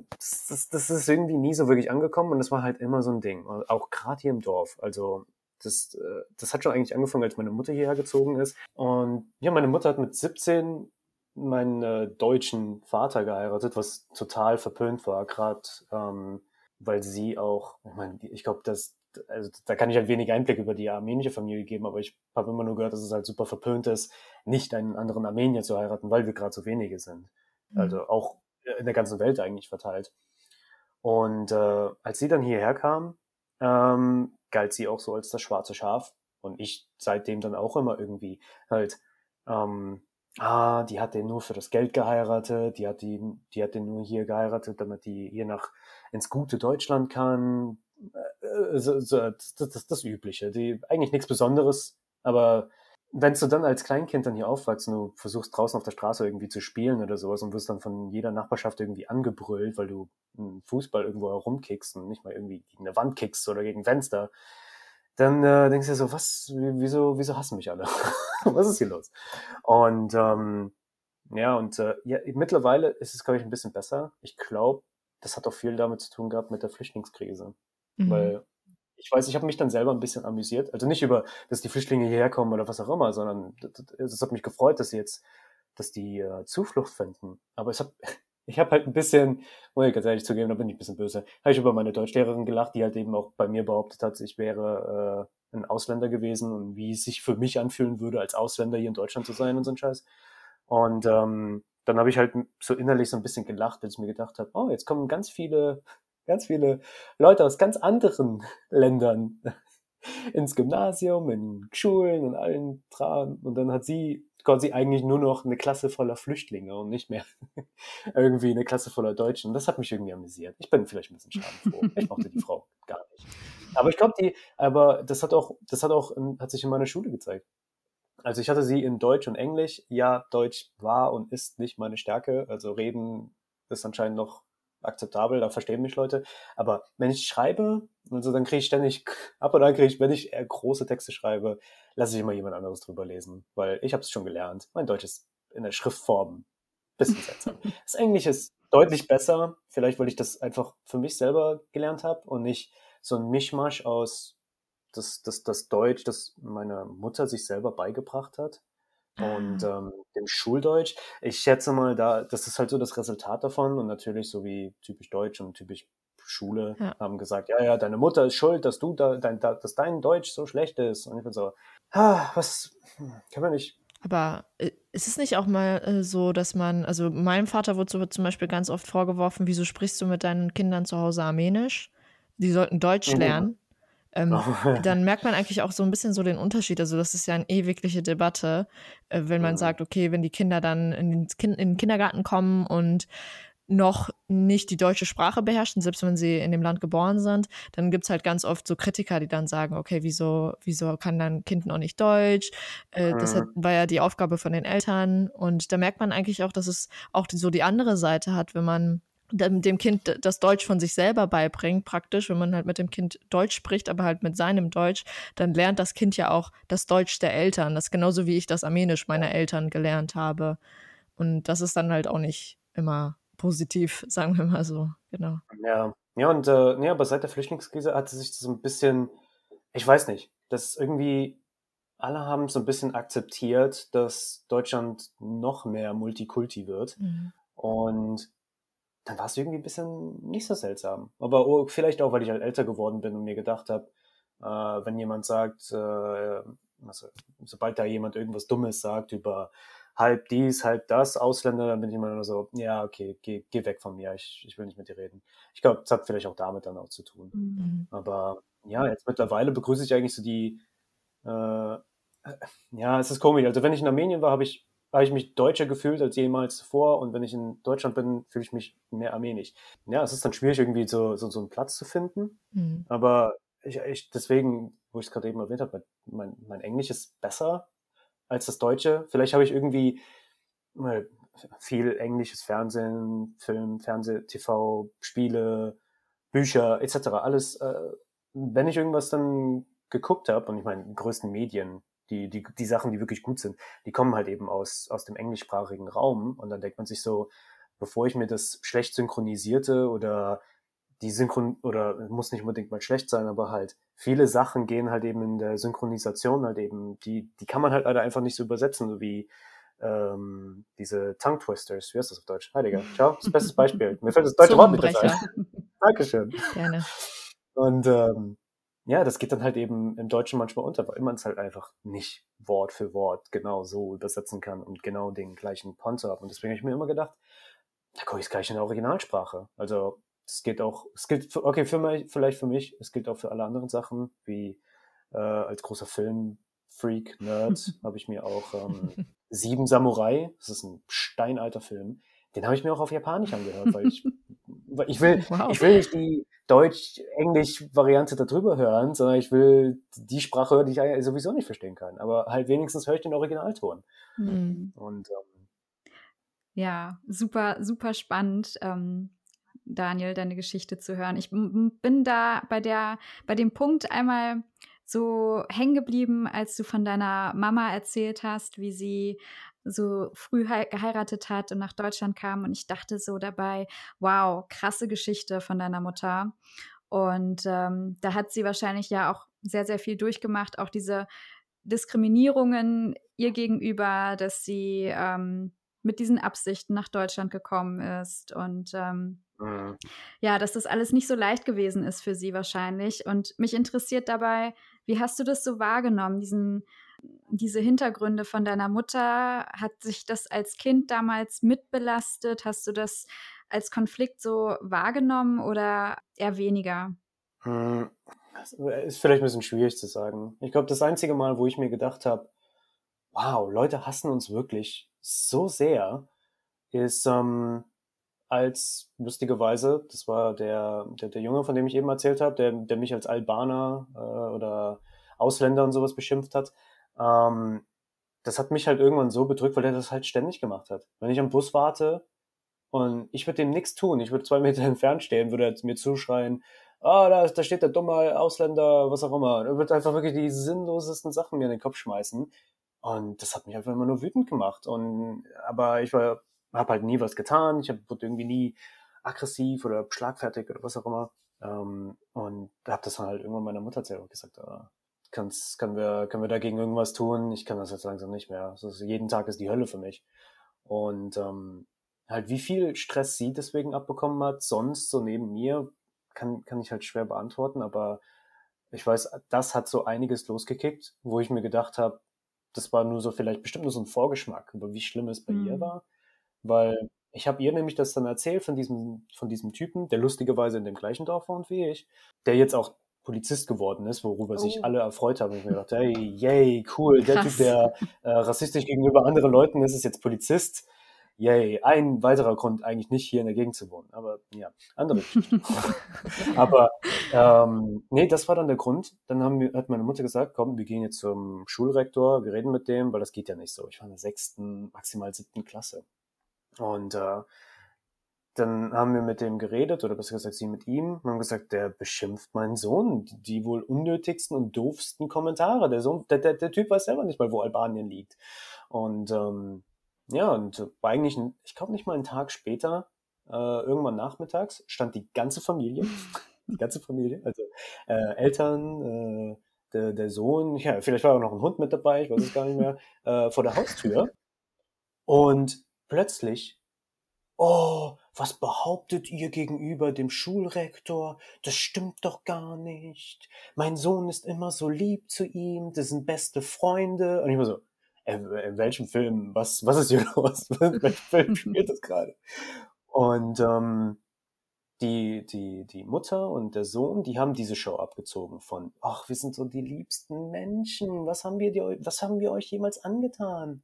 das, das ist irgendwie nie so wirklich angekommen und das war halt immer so ein Ding. Auch gerade hier im Dorf. Also das, äh, das hat schon eigentlich angefangen, als meine Mutter hierher gezogen ist. Und ja, meine Mutter hat mit 17 meinen äh, deutschen Vater geheiratet, was total verpönt war, gerade ähm, weil sie auch, ich meine, ich glaube, dass also da kann ich halt wenig Einblick über die armenische Familie geben, aber ich habe immer nur gehört, dass es halt super verpönt ist, nicht einen anderen Armenier zu heiraten, weil wir gerade so wenige sind. Mhm. Also auch in der ganzen Welt eigentlich verteilt. Und äh, als sie dann hierher kam, ähm, galt sie auch so als das schwarze Schaf. Und ich seitdem dann auch immer irgendwie halt, ähm, ah, die hat den nur für das Geld geheiratet, die hat die, die hat den nur hier geheiratet, damit die hier nach ins gute Deutschland kann. Äh, so, so, das, das, das Übliche. Die eigentlich nichts Besonderes, aber wenn du dann als Kleinkind dann hier aufwachst und du versuchst draußen auf der Straße irgendwie zu spielen oder sowas und wirst dann von jeder Nachbarschaft irgendwie angebrüllt, weil du einen Fußball irgendwo herumkickst und nicht mal irgendwie gegen eine Wand kickst oder gegen Fenster, dann äh, denkst du dir so, was, wieso, wieso hassen mich alle? <laughs> was ist hier los? Und ähm, ja, und äh, ja, mittlerweile ist es, glaube ich, ein bisschen besser. Ich glaube, das hat auch viel damit zu tun gehabt mit der Flüchtlingskrise. Mhm. Weil ich weiß, ich habe mich dann selber ein bisschen amüsiert. Also nicht über, dass die Flüchtlinge hierher kommen oder was auch immer, sondern es hat mich gefreut, dass sie jetzt, dass die äh, Zuflucht finden. Aber es hat, <laughs> ich habe halt ein bisschen, muss ich ganz ehrlich zugeben, da bin ich ein bisschen böse, habe ich über meine Deutschlehrerin gelacht, die halt eben auch bei mir behauptet hat, ich wäre äh, ein Ausländer gewesen und wie es sich für mich anfühlen würde, als Ausländer hier in Deutschland zu sein und so ein Scheiß. Und ähm, dann habe ich halt so innerlich so ein bisschen gelacht, als ich mir gedacht habe, oh, jetzt kommen ganz viele ganz viele Leute aus ganz anderen <laughs> Ländern <laughs> ins Gymnasium, in Schulen und allen dran. Und dann hat sie quasi eigentlich nur noch eine Klasse voller Flüchtlinge und nicht mehr <laughs> irgendwie eine Klasse voller Deutschen. Das hat mich irgendwie amüsiert. Ich bin vielleicht ein bisschen schadenfroh. Ich mochte die Frau gar nicht. Aber ich glaube, die, aber das hat auch, das hat auch, hat sich in meiner Schule gezeigt. Also ich hatte sie in Deutsch und Englisch. Ja, Deutsch war und ist nicht meine Stärke. Also reden ist anscheinend noch akzeptabel, da verstehen mich Leute. Aber wenn ich schreibe, also dann kriege ich ständig, ab und an kriege ich, wenn ich große Texte schreibe, lasse ich immer jemand anderes drüber lesen, weil ich habe es schon gelernt. Mein Deutsch ist in der Schriftform ein bisschen seltsam. <laughs> Das Englisch ist deutlich besser, vielleicht weil ich das einfach für mich selber gelernt habe und nicht so ein Mischmasch aus das, das, das Deutsch, das meine Mutter sich selber beigebracht hat und ah. ähm, dem Schuldeutsch. Ich schätze mal, da, das ist halt so das Resultat davon und natürlich so wie typisch Deutsch und typisch Schule ja. haben gesagt, ja, ja, deine Mutter ist schuld, dass du da, dein, da, dass dein Deutsch so schlecht ist. Und ich bin so, ah, was, hm, kann man nicht. Aber äh, ist es nicht auch mal äh, so, dass man, also meinem Vater wurde so zum Beispiel ganz oft vorgeworfen, wieso sprichst du mit deinen Kindern zu Hause Armenisch? Die sollten Deutsch mhm. lernen. Ähm, <laughs> dann merkt man eigentlich auch so ein bisschen so den Unterschied. Also das ist ja eine ewigliche Debatte, äh, wenn man mhm. sagt, okay, wenn die Kinder dann in den, kind in den Kindergarten kommen und noch nicht die deutsche Sprache beherrschen, selbst wenn sie in dem Land geboren sind, dann gibt es halt ganz oft so Kritiker, die dann sagen, okay, wieso, wieso kann dein Kind noch nicht Deutsch? Äh, mhm. Das hat, war ja die Aufgabe von den Eltern. Und da merkt man eigentlich auch, dass es auch so die andere Seite hat, wenn man dem Kind das Deutsch von sich selber beibringt, praktisch, wenn man halt mit dem Kind Deutsch spricht, aber halt mit seinem Deutsch, dann lernt das Kind ja auch das Deutsch der Eltern. Das ist genauso wie ich das Armenisch meiner Eltern gelernt habe. Und das ist dann halt auch nicht immer positiv, <laughs> sagen wir mal so, genau. Ja, ja, und äh, nee, aber seit der Flüchtlingskrise hat sich das ein bisschen, ich weiß nicht, dass irgendwie alle haben so ein bisschen akzeptiert, dass Deutschland noch mehr Multikulti wird. Mhm. Und dann war es irgendwie ein bisschen nicht so seltsam. Aber oh, vielleicht auch, weil ich halt älter geworden bin und mir gedacht habe, äh, wenn jemand sagt, äh, also, sobald da jemand irgendwas Dummes sagt über halb dies, halb das, Ausländer, dann bin ich immer nur so, ja, okay, geh, geh weg von mir, ich, ich will nicht mit dir reden. Ich glaube, das hat vielleicht auch damit dann auch zu tun. Mhm. Aber ja, jetzt mittlerweile begrüße ich eigentlich so die, äh, ja, es ist komisch. Also wenn ich in Armenien war, habe ich habe ich mich deutscher gefühlt als jemals zuvor und wenn ich in Deutschland bin, fühle ich mich mehr armenisch. Ja, es ist dann schwierig, irgendwie so, so, so einen Platz zu finden. Mhm. Aber ich, ich, deswegen, wo ich es gerade eben erwähnt habe, mein, mein Englisch ist besser als das Deutsche. Vielleicht habe ich irgendwie viel englisches Fernsehen, Film, Fernseh, TV, Spiele, Bücher etc. Alles, äh, wenn ich irgendwas dann geguckt habe, und ich meine, größten Medien, die, die, die Sachen, die wirklich gut sind, die kommen halt eben aus, aus dem englischsprachigen Raum. Und dann denkt man sich so, bevor ich mir das schlecht synchronisierte oder die Synchron oder muss nicht unbedingt mal schlecht sein, aber halt viele Sachen gehen halt eben in der Synchronisation halt eben, die, die kann man halt leider einfach nicht so übersetzen, so wie ähm, diese Tongue Twisters. Wie heißt das auf Deutsch? Heiliger. Ciao, das beste Beispiel. Mir fällt das deutsche <laughs> Wort nicht ein. Dankeschön. Gerne. Und ähm, ja, das geht dann halt eben im Deutschen manchmal unter, weil man es halt einfach nicht Wort für Wort genau so übersetzen kann und genau den gleichen Ponzer hat. Und deswegen habe ich mir immer gedacht, da gucke ich es gleich in der Originalsprache. Also es geht auch, es gilt, für, okay, für mich, vielleicht für mich, es gilt auch für alle anderen Sachen, wie äh, als großer Film-Freak, Nerd, <laughs> habe ich mir auch ähm, Sieben Samurai, das ist ein steinalter Film, den habe ich mir auch auf Japanisch angehört, weil ich, <laughs> weil ich will, wow. ich will nicht die Deutsch-Englisch-Variante darüber hören, sondern ich will die Sprache hören, die ich sowieso nicht verstehen kann. Aber halt wenigstens höre ich den Originalton. Mhm. Und ähm, ja, super, super spannend. Ähm, Daniel, deine Geschichte zu hören. Ich bin da bei der, bei dem Punkt einmal so hängen geblieben, als du von deiner Mama erzählt hast, wie sie so früh geheiratet hat und nach Deutschland kam. Und ich dachte so dabei, wow, krasse Geschichte von deiner Mutter. Und ähm, da hat sie wahrscheinlich ja auch sehr, sehr viel durchgemacht, auch diese Diskriminierungen ihr gegenüber, dass sie ähm, mit diesen Absichten nach Deutschland gekommen ist und ähm, mhm. ja, dass das alles nicht so leicht gewesen ist für sie wahrscheinlich. Und mich interessiert dabei, wie hast du das so wahrgenommen, diesen diese Hintergründe von deiner Mutter, hat sich das als Kind damals mitbelastet? Hast du das als Konflikt so wahrgenommen oder eher weniger? Hm, ist vielleicht ein bisschen schwierig zu sagen. Ich glaube, das einzige Mal, wo ich mir gedacht habe, wow, Leute hassen uns wirklich so sehr, ist ähm, als lustigerweise, das war der, der, der Junge, von dem ich eben erzählt habe, der, der mich als Albaner äh, oder Ausländer und sowas beschimpft hat. Ähm, das hat mich halt irgendwann so bedrückt, weil er das halt ständig gemacht hat. Wenn ich am Bus warte und ich würde dem nichts tun, ich würde zwei <laughs> Meter entfernt stehen, würde er mir zuschreien, ah, da, da steht der dumme Ausländer, was auch immer. Er würde einfach wirklich die sinnlosesten Sachen mir in den Kopf schmeißen. Und das hat mich einfach immer nur wütend gemacht. Und aber ich war, habe halt nie was getan. Ich wurde irgendwie nie aggressiv oder schlagfertig oder was auch immer. Ähm, und habe das dann halt irgendwann meiner Mutter erzählt und gesagt, ah, kann's, können, wir, können wir dagegen irgendwas tun? Ich kann das jetzt langsam nicht mehr. Also jeden Tag ist die Hölle für mich. Und ähm, halt, wie viel Stress sie deswegen abbekommen hat, sonst so neben mir, kann, kann ich halt schwer beantworten, aber ich weiß, das hat so einiges losgekickt, wo ich mir gedacht habe, das war nur so vielleicht bestimmt nur so ein Vorgeschmack, über wie schlimm es bei mhm. ihr war. Weil ich habe ihr nämlich das dann erzählt von diesem, von diesem Typen, der lustigerweise in dem gleichen Dorf wohnt wie ich, der jetzt auch Polizist geworden ist, worüber oh. sich alle erfreut haben. Und mir gedacht, hey, yay, cool, der Krass. Typ, der äh, rassistisch gegenüber anderen Leuten ist, ist jetzt Polizist. Yay, ein weiterer Grund, eigentlich nicht hier in der Gegend zu wohnen. Aber ja, andere. <laughs> Aber ähm, nee, das war dann der Grund. Dann haben wir, hat meine Mutter gesagt, komm, wir gehen jetzt zum Schulrektor, wir reden mit dem, weil das geht ja nicht so. Ich war in der sechsten, maximal siebten Klasse. Und äh, dann haben wir mit dem geredet, oder besser gesagt sie mit ihm, und haben gesagt, der beschimpft meinen Sohn. Die wohl unnötigsten und doofsten Kommentare. Der Sohn, der, der, der Typ weiß selber nicht mal, wo Albanien liegt. Und ähm, ja, und eigentlich, ich glaube nicht mal einen Tag später, äh, irgendwann nachmittags, stand die ganze Familie, <laughs> die ganze Familie, also äh, Eltern, äh, der, der Sohn, ja, vielleicht war auch noch ein Hund mit dabei, ich weiß es gar nicht mehr, äh, vor der Haustür. Und plötzlich, oh, was behauptet ihr gegenüber dem Schulrektor? Das stimmt doch gar nicht. Mein Sohn ist immer so lieb zu ihm, das sind beste Freunde. Und ich war so, äh, in welchem Film, was, was ist hier <laughs> los? In welchem Film <laughs> spielt das gerade? Und ähm, die, die, die Mutter und der Sohn, die haben diese Show abgezogen von, ach, wir sind so die liebsten Menschen, was haben wir, dir, was haben wir euch jemals angetan?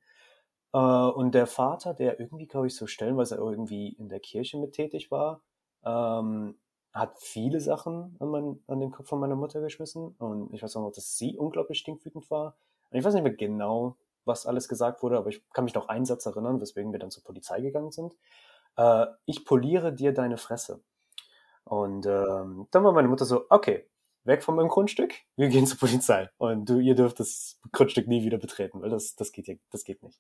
Äh, und der Vater, der irgendwie, glaube ich, so stellenweise irgendwie in der Kirche mit tätig war, ähm, hat viele Sachen an, mein, an den Kopf von meiner Mutter geschmissen. Und ich weiß auch noch, dass sie unglaublich stinkwütend war. Und ich weiß nicht mehr genau, was alles gesagt wurde, aber ich kann mich noch einen Satz erinnern, weswegen wir dann zur Polizei gegangen sind. Äh, ich poliere dir deine Fresse. Und ähm, dann war meine Mutter so, okay, weg von meinem Grundstück, wir gehen zur Polizei. Und du, ihr dürft das Grundstück nie wieder betreten, weil das, das geht ja, das geht nicht.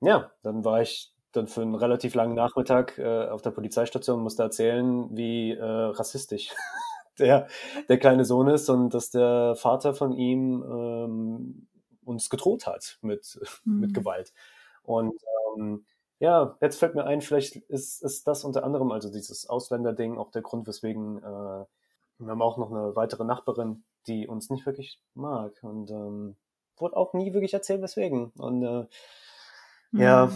Ja, dann war ich dann für einen relativ langen Nachmittag äh, auf der Polizeistation und musste erzählen, wie äh, rassistisch <laughs> der, der kleine Sohn ist und dass der Vater von ihm ähm, uns gedroht hat mit, mhm. mit Gewalt. Und ähm, ja, jetzt fällt mir ein, vielleicht ist, ist das unter anderem, also dieses Ausländerding, auch der Grund, weswegen äh, wir haben auch noch eine weitere Nachbarin, die uns nicht wirklich mag und ähm, wurde auch nie wirklich erzählt, weswegen. Und äh, ja,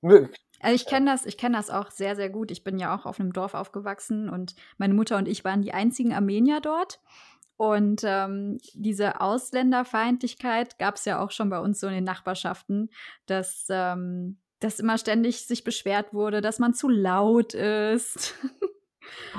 mhm. Also ich kenne das, ich kenne das auch sehr, sehr gut. Ich bin ja auch auf einem Dorf aufgewachsen und meine Mutter und ich waren die einzigen Armenier dort. Und ähm, diese Ausländerfeindlichkeit gab es ja auch schon bei uns so in den Nachbarschaften, dass, ähm, dass immer ständig sich beschwert wurde, dass man zu laut ist.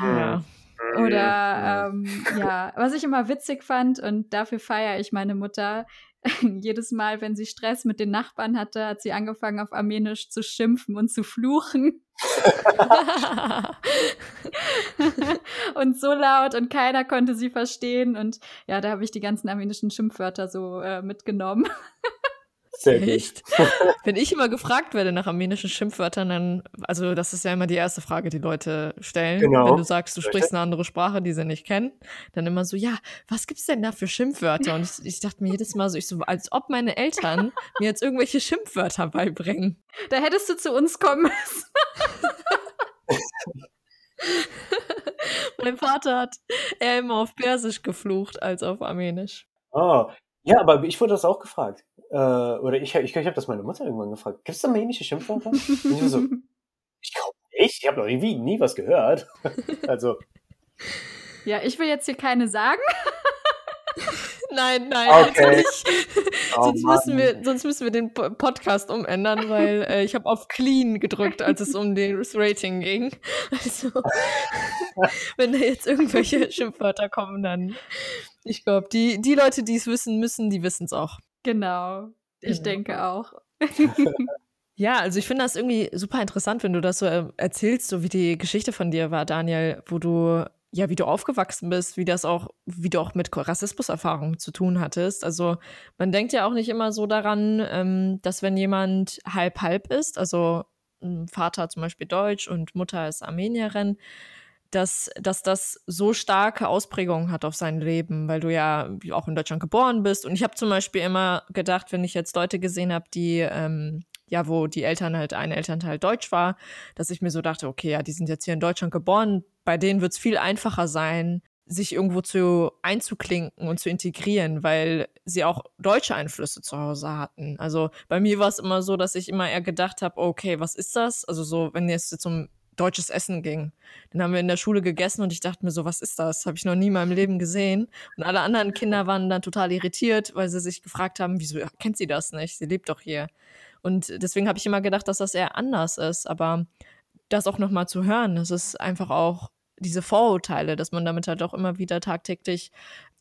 Ja. <laughs> Oder ähm, ja, was ich immer witzig fand und dafür feiere ich meine Mutter. <laughs> Jedes Mal, wenn sie Stress mit den Nachbarn hatte, hat sie angefangen, auf Armenisch zu schimpfen und zu fluchen. <laughs> und so laut und keiner konnte sie verstehen. Und ja, da habe ich die ganzen armenischen Schimpfwörter so äh, mitgenommen. <laughs> Sehr Echt? Wenn ich immer gefragt werde nach armenischen Schimpfwörtern, dann, also das ist ja immer die erste Frage, die Leute stellen. Genau. Wenn du sagst, du sprichst eine andere Sprache, die sie nicht kennen, dann immer so, ja, was gibt's denn da für Schimpfwörter? Und ich, ich dachte mir jedes Mal so, ich so, als ob meine Eltern mir jetzt irgendwelche Schimpfwörter beibringen. Da hättest du zu uns kommen müssen. <laughs> mein Vater hat eher immer auf Persisch geflucht als auf Armenisch. Oh, ja, aber ich wurde das auch gefragt. Äh, oder ich, ich, ich habe das meine Mutter irgendwann gefragt. Gibt es da armenische Schimpfwörter? Und ich war so, <laughs> ich glaube nicht. Ich habe noch irgendwie nie was gehört. <laughs> also. Ja, ich will jetzt hier keine sagen. nein, nein, okay. nicht. Oh, sonst, müssen wir, sonst müssen wir den Podcast umändern, weil äh, ich habe auf Clean gedrückt, als es um das Rating ging. Also, <laughs> wenn da jetzt irgendwelche Schimpfwörter kommen, dann ich glaube, die, die Leute, die es wissen müssen, die wissen es auch. Genau. Ich genau. denke auch. <laughs> ja, also ich finde das irgendwie super interessant, wenn du das so äh, erzählst, so wie die Geschichte von dir war, Daniel, wo du ja, wie du aufgewachsen bist, wie das auch, wie du auch mit Rassismuserfahrungen zu tun hattest. Also man denkt ja auch nicht immer so daran, ähm, dass wenn jemand halb halb ist, also Vater zum Beispiel Deutsch und Mutter ist Armenierin, dass, dass das so starke Ausprägungen hat auf sein Leben, weil du ja auch in Deutschland geboren bist. Und ich habe zum Beispiel immer gedacht, wenn ich jetzt Leute gesehen habe, die, ähm, ja, wo die Eltern halt, ein Elternteil Deutsch war, dass ich mir so dachte, okay, ja, die sind jetzt hier in Deutschland geboren, bei denen wird es viel einfacher sein, sich irgendwo zu einzuklinken und zu integrieren, weil sie auch deutsche Einflüsse zu Hause hatten. Also bei mir war es immer so, dass ich immer eher gedacht habe, okay, was ist das? Also so, wenn es jetzt um deutsches Essen ging. Dann haben wir in der Schule gegessen und ich dachte mir so, was ist das? Habe ich noch nie in meinem Leben gesehen. Und alle anderen Kinder waren dann total irritiert, weil sie sich gefragt haben, wieso kennt sie das nicht? Sie lebt doch hier. Und deswegen habe ich immer gedacht, dass das eher anders ist. Aber das auch nochmal zu hören, das ist einfach auch diese Vorurteile, dass man damit halt auch immer wieder tagtäglich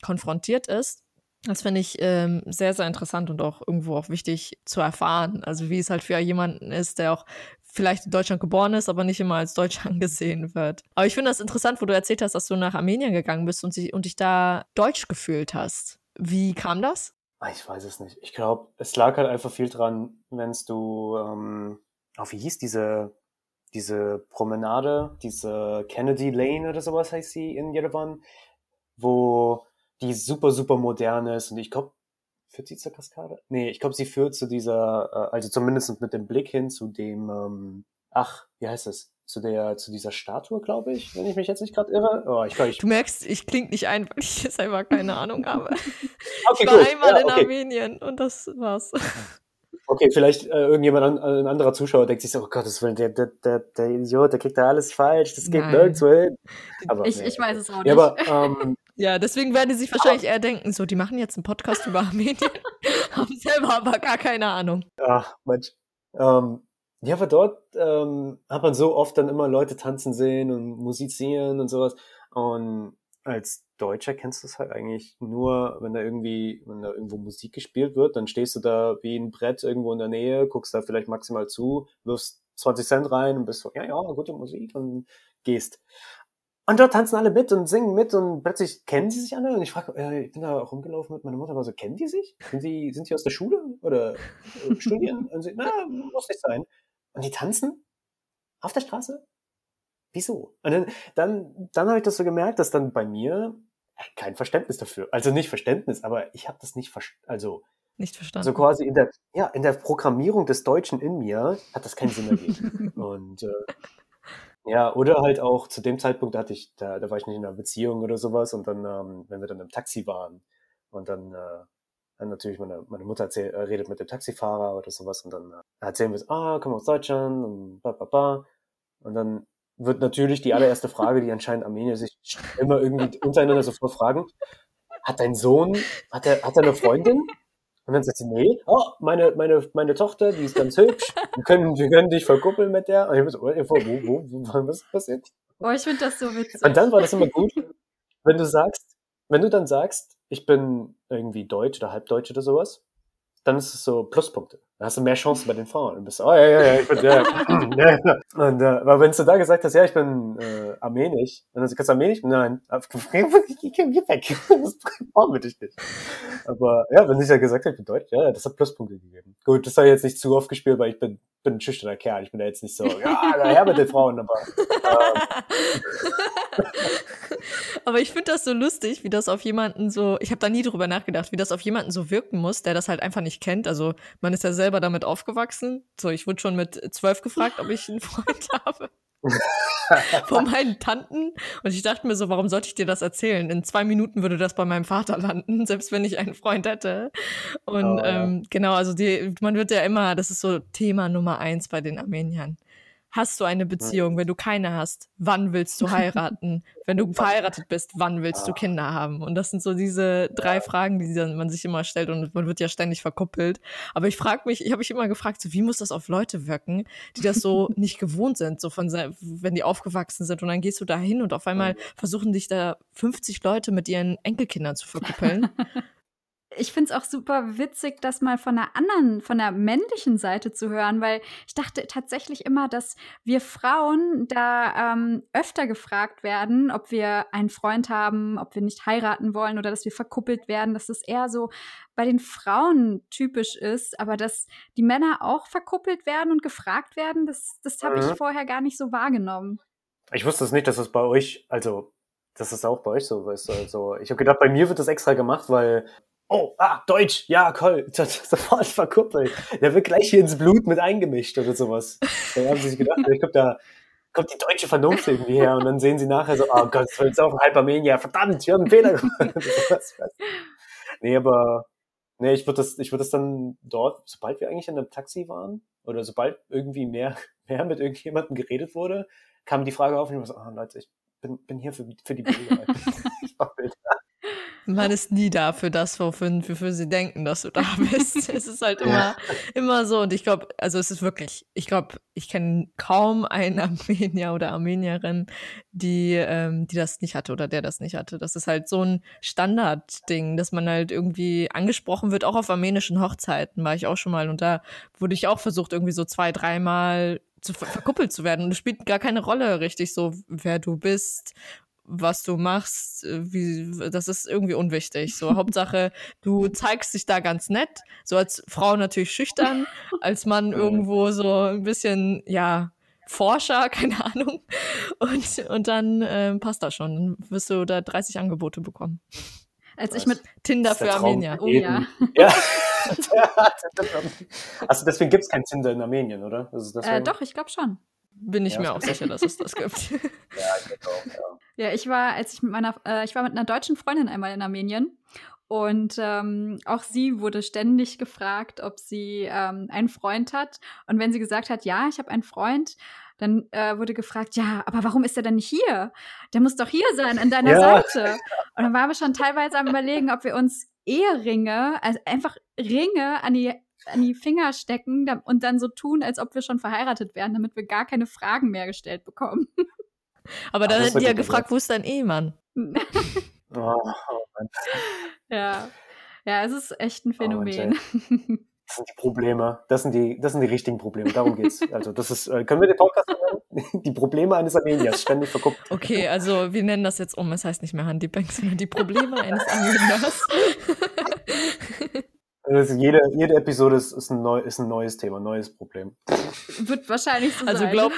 konfrontiert ist. Das finde ich ähm, sehr, sehr interessant und auch irgendwo auch wichtig zu erfahren. Also wie es halt für jemanden ist, der auch vielleicht in Deutschland geboren ist, aber nicht immer als Deutsch <laughs> angesehen wird. Aber ich finde das interessant, wo du erzählt hast, dass du nach Armenien gegangen bist und, und dich da deutsch gefühlt hast. Wie kam das? Ah, ich weiß es nicht. Ich glaube, es lag halt einfach viel dran, wenn du, ähm, oh, wie hieß diese, diese Promenade, diese Kennedy Lane oder sowas heißt sie in Jerewan, wo die super, super modern ist und ich glaube, führt sie zur Kaskade? Nee, ich glaube, sie führt zu dieser, äh, also zumindest mit dem Blick hin zu dem, ähm, ach, wie heißt es? Zu der, zu dieser Statue, glaube ich, wenn ich mich jetzt nicht gerade irre. Oh, ich, ich, du merkst, ich klinge nicht ein, weil ich jetzt einfach keine Ahnung habe. <laughs> okay, ich war gut. einmal ja, in okay. Armenien und das war's. <laughs> Okay, vielleicht äh, irgendjemand, an, ein anderer Zuschauer denkt sich so, oh Gott, das will, der, der, der, der Idiot, der kriegt da alles falsch, das geht nirgendwo hin. <laughs> Aber, ich, nee. ich weiß es auch nicht. Ja, aber, ähm, ja, deswegen werden die sich wahrscheinlich eher denken, so, die machen jetzt einen Podcast über Armenien, <laughs> haben selber aber gar keine Ahnung. Ach, Mensch. Ähm, ja, aber dort ähm, hat man so oft dann immer Leute tanzen sehen und musizieren und sowas. Und als Deutscher kennst du es halt eigentlich nur, wenn da irgendwie, wenn da irgendwo Musik gespielt wird, dann stehst du da wie ein Brett irgendwo in der Nähe, guckst da vielleicht maximal zu, wirfst 20 Cent rein und bist so, ja, ja, gute Musik und gehst. Und dort tanzen alle mit und singen mit und plötzlich kennen sie sich alle. Und ich frage, äh, ich bin da rumgelaufen mit meiner Mutter, aber so, kennen die sich? Sind die, sind die aus der Schule oder äh, <laughs> studieren? Und sie, na, muss nicht sein. Und die tanzen auf der Straße? Wieso? Und dann, dann, dann habe ich das so gemerkt, dass dann bei mir kein Verständnis dafür. Also nicht Verständnis, aber ich habe das nicht verstanden. Also nicht verstanden. So also quasi in der, ja, in der Programmierung des Deutschen in mir hat das keinen Sinn ergeben. <laughs> und äh, ja, oder halt auch zu dem Zeitpunkt hatte ich, da, da war ich nicht in einer Beziehung oder sowas und dann, ähm, wenn wir dann im Taxi waren und dann, äh, dann natürlich meine, meine Mutter erzähl, äh, redet mit dem Taxifahrer oder sowas und dann äh, erzählen wir so, ah, komm aus Deutschland und ba, ba, ba. Und dann wird natürlich die allererste Frage, die anscheinend Armenier sich immer irgendwie untereinander sofort fragen, hat dein Sohn, hat er, hat er eine Freundin? Und dann sagt sie, nee, oh, meine, meine, meine Tochter, die ist ganz hübsch, wir können, wir können dich verkuppeln mit der. Und ich so, wo, wo, wo, was passiert? Oh, ich finde das so witzig. Und dann war das immer gut, wenn du sagst, wenn du dann sagst, ich bin irgendwie Deutsch oder Halbdeutsch oder sowas, dann ist es so Pluspunkte. Dann hast du mehr Chancen bei den Frauen. Und bist oh ja, ja, ja, ich bin, ja, ja. Und, äh, aber wenn du da gesagt hast, ja, ich bin äh, armenisch, und dann sagst du armenisch? Nein, <laughs> geh weg. Das brauchen wir dich nicht. Aber ja, wenn ich ja gesagt habe, ich bin deutsch, ja, das hat Pluspunkte gegeben. Gut, das habe ich jetzt nicht zu oft gespielt, weil ich bin, bin ein schüchterner Kerl. Ich bin da jetzt nicht so, ja, daher mit den Frauen, aber ähm, aber ich finde das so lustig, wie das auf jemanden so, ich habe da nie drüber nachgedacht, wie das auf jemanden so wirken muss, der das halt einfach nicht kennt. Also man ist ja selber damit aufgewachsen. So, ich wurde schon mit zwölf gefragt, ob ich einen Freund <laughs> habe. Von meinen Tanten. Und ich dachte mir so, warum sollte ich dir das erzählen? In zwei Minuten würde das bei meinem Vater landen, <laughs> selbst wenn ich einen Freund hätte. Und oh, ähm, ja. genau, also die, man wird ja immer, das ist so Thema Nummer eins bei den Armeniern. Hast du eine Beziehung? Wenn du keine hast, wann willst du heiraten? Wenn du <laughs> verheiratet bist, wann willst du Kinder haben? Und das sind so diese drei Fragen, die man sich immer stellt und man wird ja ständig verkuppelt. Aber ich frage mich, ich habe mich immer gefragt, so, wie muss das auf Leute wirken, die das so <laughs> nicht gewohnt sind, so von, wenn die aufgewachsen sind und dann gehst du da hin und auf einmal versuchen dich da 50 Leute mit ihren Enkelkindern zu verkuppeln. <laughs> ich finde es auch super witzig, das mal von der anderen, von der männlichen Seite zu hören, weil ich dachte tatsächlich immer, dass wir Frauen da ähm, öfter gefragt werden, ob wir einen Freund haben, ob wir nicht heiraten wollen oder dass wir verkuppelt werden, dass das eher so bei den Frauen typisch ist, aber dass die Männer auch verkuppelt werden und gefragt werden, das, das habe mhm. ich vorher gar nicht so wahrgenommen. Ich wusste es nicht, dass es bei euch, also das ist auch bei euch so, du, also ich habe gedacht, bei mir wird das extra gemacht, weil oh, ah, Deutsch, ja, toll, <laughs> sofort verkuppelt. Der wird gleich hier ins Blut mit eingemischt oder sowas. Da haben sie sich gedacht, ich glaube, da kommt die deutsche Vernunft irgendwie her und dann sehen sie nachher so, oh Gott, das war jetzt auch ein halber Armenier, verdammt, wir haben einen Fehler gemacht. <laughs> nee, aber, nee, ich würde das, ich würde das dann dort, sobald wir eigentlich in einem Taxi waren oder sobald irgendwie mehr, <laughs> mehr mit irgendjemandem geredet wurde, kam die Frage auf und ich war so, oh Leute, ich bin, bin hier für, für die Bilder. ich mach Bilder. Man ist nie da für das, wofür, wofür sie denken, dass du da <laughs> bist. es ist halt immer, immer so. Und ich glaube, also es ist wirklich, ich glaube, ich kenne kaum einen Armenier oder Armenierin, die, ähm, die das nicht hatte oder der das nicht hatte. Das ist halt so ein Standardding, dass man halt irgendwie angesprochen wird, auch auf armenischen Hochzeiten war ich auch schon mal und da wurde ich auch versucht, irgendwie so zwei, dreimal zu ver verkuppelt zu werden. Und es spielt gar keine Rolle richtig so, wer du bist was du machst, äh, wie, das ist irgendwie unwichtig. So, Hauptsache, du zeigst dich da ganz nett. So als Frau natürlich schüchtern, als Mann <laughs> irgendwo so ein bisschen, ja, Forscher, <laughs> keine Ahnung. Und, und dann äh, passt das schon. Dann wirst du da 30 Angebote bekommen. Als ich mit Tinder für Armenier. Oh ja. <laughs> ja. also deswegen gibt es kein Tinder in Armenien, oder? Also äh, doch, ich glaube schon. Bin ich ja, mir auch sicher, dass es das gibt. ja, ich auch, ja. Ja, ich war, als ich mit meiner, äh, ich war mit einer deutschen Freundin einmal in Armenien und ähm, auch sie wurde ständig gefragt, ob sie ähm, einen Freund hat. Und wenn sie gesagt hat, ja, ich habe einen Freund, dann äh, wurde gefragt, ja, aber warum ist er denn nicht hier? Der muss doch hier sein, an deiner ja. Seite. Und dann waren wir schon teilweise am überlegen, ob wir uns Eheringe, also einfach Ringe an die an die Finger stecken und dann so tun, als ob wir schon verheiratet wären, damit wir gar keine Fragen mehr gestellt bekommen. <laughs> Aber dann hätten die ja gefragt, wo ist dein Ehemann? <laughs> oh, oh ja. ja, es ist echt ein oh, Phänomen. Oh, <laughs> das sind die Probleme. Das sind die, das sind die richtigen Probleme. Darum geht's. Also, das ist, äh, können wir den Podcast nennen? <laughs> Die Probleme eines Armeniers, ständig verguckt. Okay, also wir nennen das jetzt um. Es heißt nicht mehr Handybank, sondern die Probleme eines Armeniers. Also jede, jede Episode ist, ist, ein neu, ist ein neues Thema, ein neues Problem. Wird wahrscheinlich so also sein. Glaub,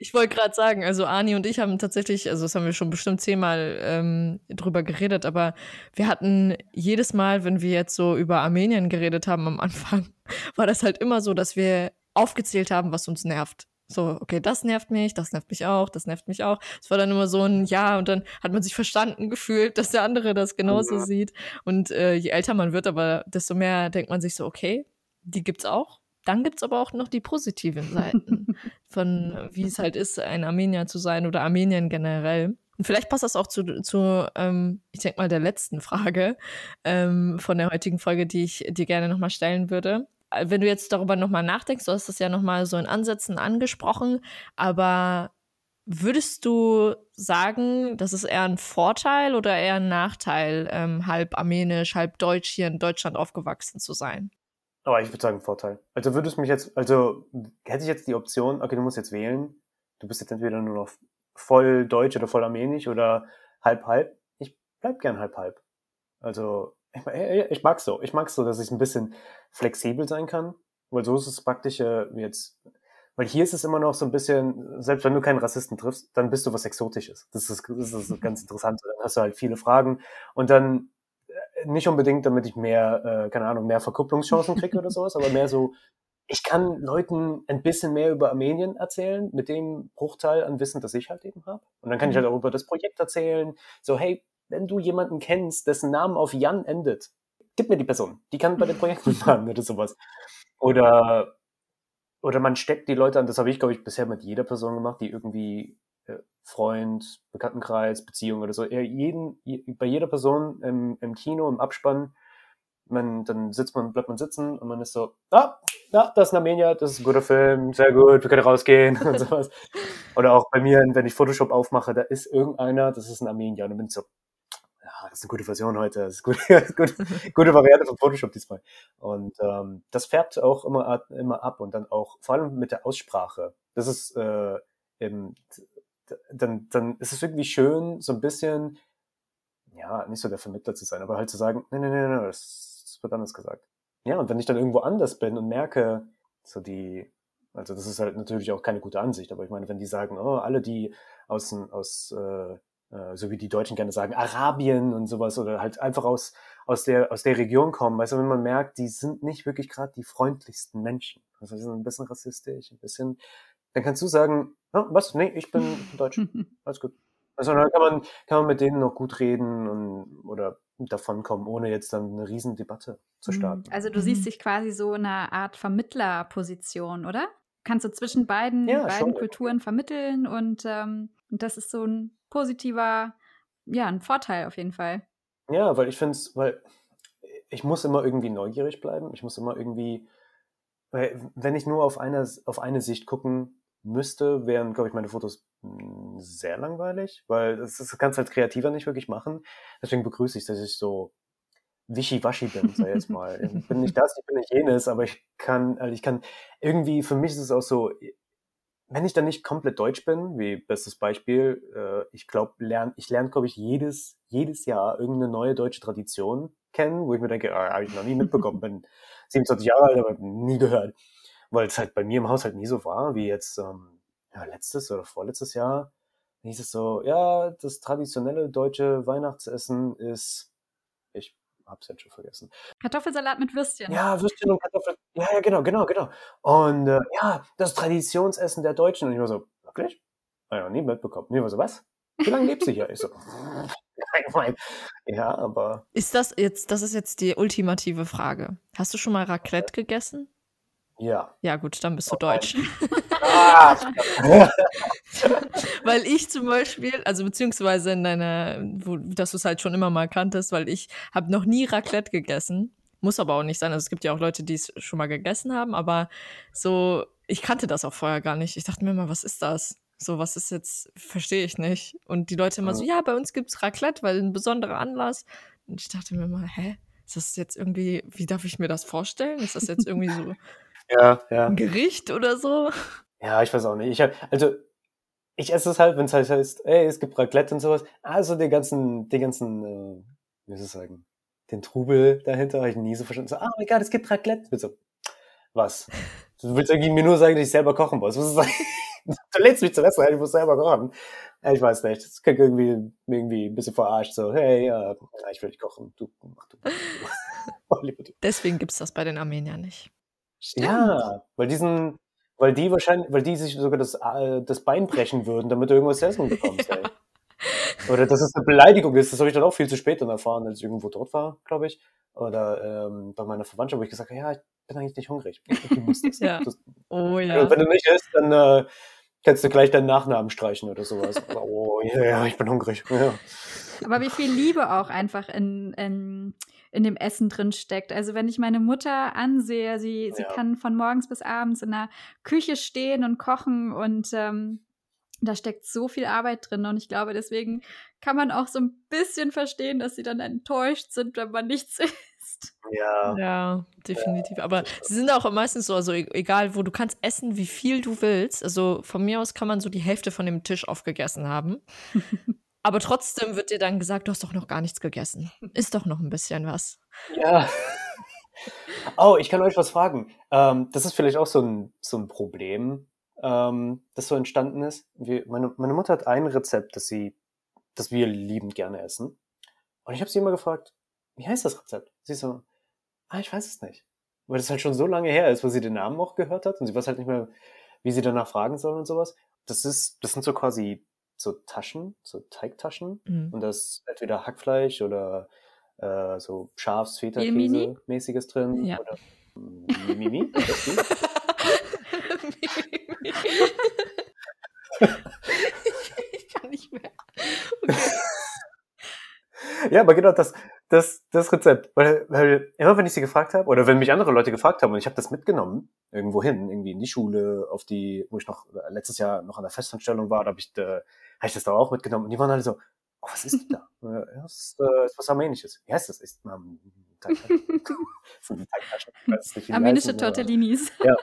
ich wollte gerade sagen, also Ani und ich haben tatsächlich, also das haben wir schon bestimmt zehnmal ähm, drüber geredet, aber wir hatten jedes Mal, wenn wir jetzt so über Armenien geredet haben am Anfang, <laughs> war das halt immer so, dass wir aufgezählt haben, was uns nervt. So, okay, das nervt mich, das nervt mich auch, das nervt mich auch. Es war dann immer so ein Ja und dann hat man sich verstanden gefühlt, <laughs> dass der andere das genauso ja. sieht. Und äh, je älter man wird, aber desto mehr denkt man sich so, okay, die gibt's auch dann gibt es aber auch noch die positiven Seiten <laughs> von, wie es halt ist, ein Armenier zu sein oder Armenien generell. Und vielleicht passt das auch zu, zu ähm, ich denke mal, der letzten Frage ähm, von der heutigen Folge, die ich dir gerne nochmal stellen würde. Wenn du jetzt darüber nochmal nachdenkst, du hast das ja nochmal so in Ansätzen angesprochen, aber würdest du sagen, das ist eher ein Vorteil oder eher ein Nachteil, ähm, halb armenisch, halb deutsch hier in Deutschland aufgewachsen zu sein? Aber ich würde sagen Vorteil. Also würdest mich jetzt, also hätte ich jetzt die Option, okay, du musst jetzt wählen, du bist jetzt entweder nur noch voll deutsch oder voll armenisch oder halb halb. Ich bleib gern halb halb. Also ich, ich mag so. Ich mag so, dass ich ein bisschen flexibel sein kann, weil so ist es praktisch äh, jetzt. Weil hier ist es immer noch so ein bisschen, selbst wenn du keinen Rassisten triffst, dann bist du was Exotisches. Das ist, das ist ganz interessant. Dann hast du halt viele Fragen und dann nicht unbedingt, damit ich mehr, äh, keine Ahnung, mehr Verkupplungschancen kriege oder sowas, aber mehr so, ich kann Leuten ein bisschen mehr über Armenien erzählen, mit dem Bruchteil an Wissen, das ich halt eben habe. Und dann kann ich halt auch über das Projekt erzählen. So, hey, wenn du jemanden kennst, dessen Namen auf Jan endet, gib mir die Person. Die kann bei dem Projekt mitmachen <laughs> oder sowas. Oder, oder man steckt die Leute an, das habe ich, glaube ich, bisher mit jeder Person gemacht, die irgendwie Freund, Bekanntenkreis, Beziehung oder so. Jeden, bei jeder Person im, im Kino, im Abspann, man, dann sitzt man, bleibt man sitzen und man ist so, ah, ja, das ist ein Armenier, das ist ein guter Film, sehr gut, wir können rausgehen und <laughs> sowas. Oder auch bei mir, wenn ich Photoshop aufmache, da ist irgendeiner, das ist ein Armenier und dann bin ich so, ja, das ist eine gute Version heute, das ist eine <laughs> gute, <laughs> gute, Variante von Photoshop diesmal. Und ähm, das färbt auch immer, immer ab und dann auch, vor allem mit der Aussprache. Das ist äh, eben, dann, dann ist es irgendwie schön, so ein bisschen, ja, nicht so der Vermittler zu sein, aber halt zu sagen, nee, nee, nee, nee, das, das wird anders gesagt. Ja, und wenn ich dann irgendwo anders bin und merke, so die, also das ist halt natürlich auch keine gute Ansicht, aber ich meine, wenn die sagen, oh, alle, die aus, aus äh, äh, so wie die Deutschen gerne sagen, Arabien und sowas oder halt einfach aus, aus, der, aus der Region kommen, weißt du, wenn man merkt, die sind nicht wirklich gerade die freundlichsten Menschen. Also die sind ein bisschen rassistisch, ein bisschen dann kannst du sagen, oh, was? Nee, ich bin Deutsch. <laughs> Alles gut. Also dann kann man, kann man mit denen noch gut reden und, oder davonkommen, ohne jetzt dann eine Riesendebatte zu mhm. starten. Also du siehst mhm. dich quasi so in einer Art Vermittlerposition, oder? Kannst du zwischen beiden, ja, beiden Kulturen vermitteln und, ähm, und das ist so ein positiver, ja, ein Vorteil auf jeden Fall. Ja, weil ich finde es, weil ich muss immer irgendwie neugierig bleiben. Ich muss immer irgendwie, weil wenn ich nur auf eine, auf eine Sicht gucken müsste, wären, glaube ich, meine Fotos hm, sehr langweilig, weil das, das kannst du als Kreativer nicht wirklich machen. Deswegen begrüße ich, dass ich so wischiwaschi bin, sag ich jetzt <laughs> mal. Ich bin nicht das, ich bin nicht jenes, aber ich kann, also ich kann, irgendwie, für mich ist es auch so, wenn ich dann nicht komplett deutsch bin, wie bestes Beispiel, äh, ich glaube, lern, ich lerne, glaube ich, jedes, jedes Jahr irgendeine neue deutsche Tradition kennen, wo ich mir denke, ah, habe ich noch nie mitbekommen, bin <laughs> 27 Jahre alt, aber nie gehört. Weil es halt bei mir im Haushalt nie so war, wie jetzt ähm, ja, letztes oder vorletztes Jahr. hieß es so, ja, das traditionelle deutsche Weihnachtsessen ist, ich hab's jetzt schon vergessen. Kartoffelsalat mit Würstchen. Ja, Würstchen und Kartoffeln. Ja, ja, genau, genau, genau. Und äh, ja, das Traditionsessen der Deutschen. Und ich war so, wirklich? Hab ich noch nie mitbekommen. Und ich war so, was? Wie lange lebst du hier? Ich so, <laughs> ja, aber. Ist das jetzt, das ist jetzt die ultimative Frage. Hast du schon mal Raclette gegessen? Ja. Ja, gut, dann bist du oh, deutsch. Ah, <laughs> weil ich zum Beispiel, also beziehungsweise in deiner, wo, dass du es halt schon immer mal kanntest, weil ich habe noch nie Raclette gegessen. Muss aber auch nicht sein. Also es gibt ja auch Leute, die es schon mal gegessen haben, aber so, ich kannte das auch vorher gar nicht. Ich dachte mir immer, was ist das? So, was ist jetzt, verstehe ich nicht. Und die Leute immer so, ja, bei uns gibt's Raclette, weil ein besonderer Anlass. Und ich dachte mir immer, hä? Ist das jetzt irgendwie, wie darf ich mir das vorstellen? Ist das jetzt irgendwie so <laughs> ja, ja. Ein Gericht oder so? Ja, ich weiß auch nicht. Ich hab, also, ich esse es halt, wenn es halt heißt, ey, es gibt Raclette und sowas. Also den ganzen, den ganzen, äh, wie soll ich sagen, den Trubel dahinter habe ich nie so verstanden. So, ah, oh egal, es gibt Raclette. So, was? Du willst irgendwie mir nur sagen, dass ich selber kochen muss. Das? <laughs> du lädst mich zum Essen ein, ich muss selber kochen. Ich weiß nicht. Das klingt irgendwie, irgendwie ein bisschen verarscht. So, hey, äh, ich will nicht kochen. Du, mach du. <laughs> <laughs> Deswegen gibt's das bei den Armeniern nicht. Stimmt. Ja, weil diesen, weil die wahrscheinlich, weil die sich sogar das, äh, das Bein brechen würden, damit du irgendwas essen bekommst, ja. <laughs> Oder dass es eine Beleidigung ist, das habe ich dann auch viel zu spät dann erfahren, als ich irgendwo dort war, glaube ich. Oder ähm, bei meiner Verwandtschaft, wo ich gesagt habe, ja, ich bin eigentlich nicht hungrig. Du musst das. <laughs> ja. Das, oh ja. Wenn du nicht isst, dann äh, kannst du gleich deinen Nachnamen streichen oder sowas. oh ja, ja, ich bin hungrig. Ja. Aber wie viel Liebe auch einfach in, in in dem Essen drin steckt. Also wenn ich meine Mutter ansehe, sie, sie kann von morgens bis abends in der Küche stehen und kochen und ähm, da steckt so viel Arbeit drin und ich glaube, deswegen kann man auch so ein bisschen verstehen, dass sie dann enttäuscht sind, wenn man nichts <laughs> isst. Ja. Ja, definitiv. Aber sie sind auch meistens so, also e-, egal wo, du kannst essen, wie viel du willst. Also von mir aus kann man so die Hälfte von dem Tisch aufgegessen haben. <laughs> Aber trotzdem wird dir dann gesagt, du hast doch noch gar nichts gegessen. Ist doch noch ein bisschen was. Ja. Oh, ich kann euch was fragen. Ähm, das ist vielleicht auch so ein, so ein Problem, ähm, das so entstanden ist. Wir, meine, meine Mutter hat ein Rezept, das sie, das wir liebend gerne essen. Und ich habe sie immer gefragt, wie heißt das Rezept? Sie so, ah, ich weiß es nicht. Weil das halt schon so lange her ist, wo sie den Namen auch gehört hat und sie weiß halt nicht mehr, wie sie danach fragen soll und sowas. Das ist, das sind so quasi so Taschen, so Teigtaschen. Mhm. Und da ist entweder Hackfleisch oder äh, so Schafs, Feta-Käse mäßiges drin. Ja. Oder Mimimi. <laughs> ich kann nicht mehr. Okay. Ja, aber genau das, das, das Rezept. Weil, weil immer wenn ich sie gefragt habe, oder wenn mich andere Leute gefragt haben und ich habe das mitgenommen, irgendwo hin, irgendwie in die Schule, auf die, wo ich noch letztes Jahr noch an der Festanstellung war, da habe ich, da, hab ich das da auch mitgenommen. Und die waren alle so, oh, was ist da? <laughs> ja, das ist, äh, ist was Armenisches. Wie heißt das? Ist, ähm, <laughs> <laughs> Armenische Tortellinis. Ja.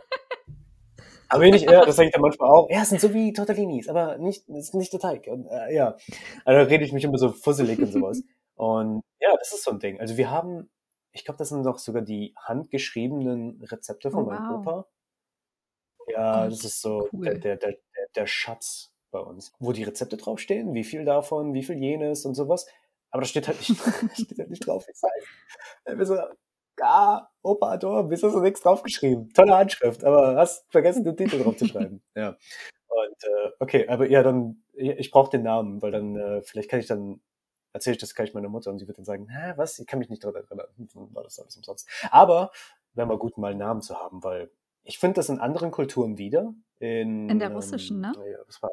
Armenisch, ja, das sage ich dann manchmal auch. Ja, es sind so wie Tortellinis, aber nicht, ist nicht der Teig. Und, äh, ja, also da rede ich mich immer so fusselig und sowas. Und ja, das ist so ein Ding. Also wir haben, ich glaube, das sind doch sogar die handgeschriebenen Rezepte von oh, meinem wow. Opa. Ja, oh, das ist so cool. der, der, der, der Schatz bei uns. Wo die Rezepte draufstehen, wie viel davon, wie viel jenes und sowas. Aber da steht halt nicht, <laughs> steht halt nicht drauf, heißt. Wir so, ah, Opa Ador, wieso hast du nichts draufgeschrieben? Tolle Handschrift, aber hast vergessen, den Titel draufzuschreiben. <laughs> ja. Und äh, okay, aber ja, dann, ich brauche den Namen, weil dann, äh, vielleicht kann ich dann erzähle ich das gleich meiner Mutter und sie wird dann sagen, hä, was, ich kann mich nicht daran erinnern, war das alles umsonst. Aber wäre mal gut, mal einen Namen zu haben, weil ich finde das in anderen Kulturen wieder. In, in der russischen, ähm, ne? Ja, was war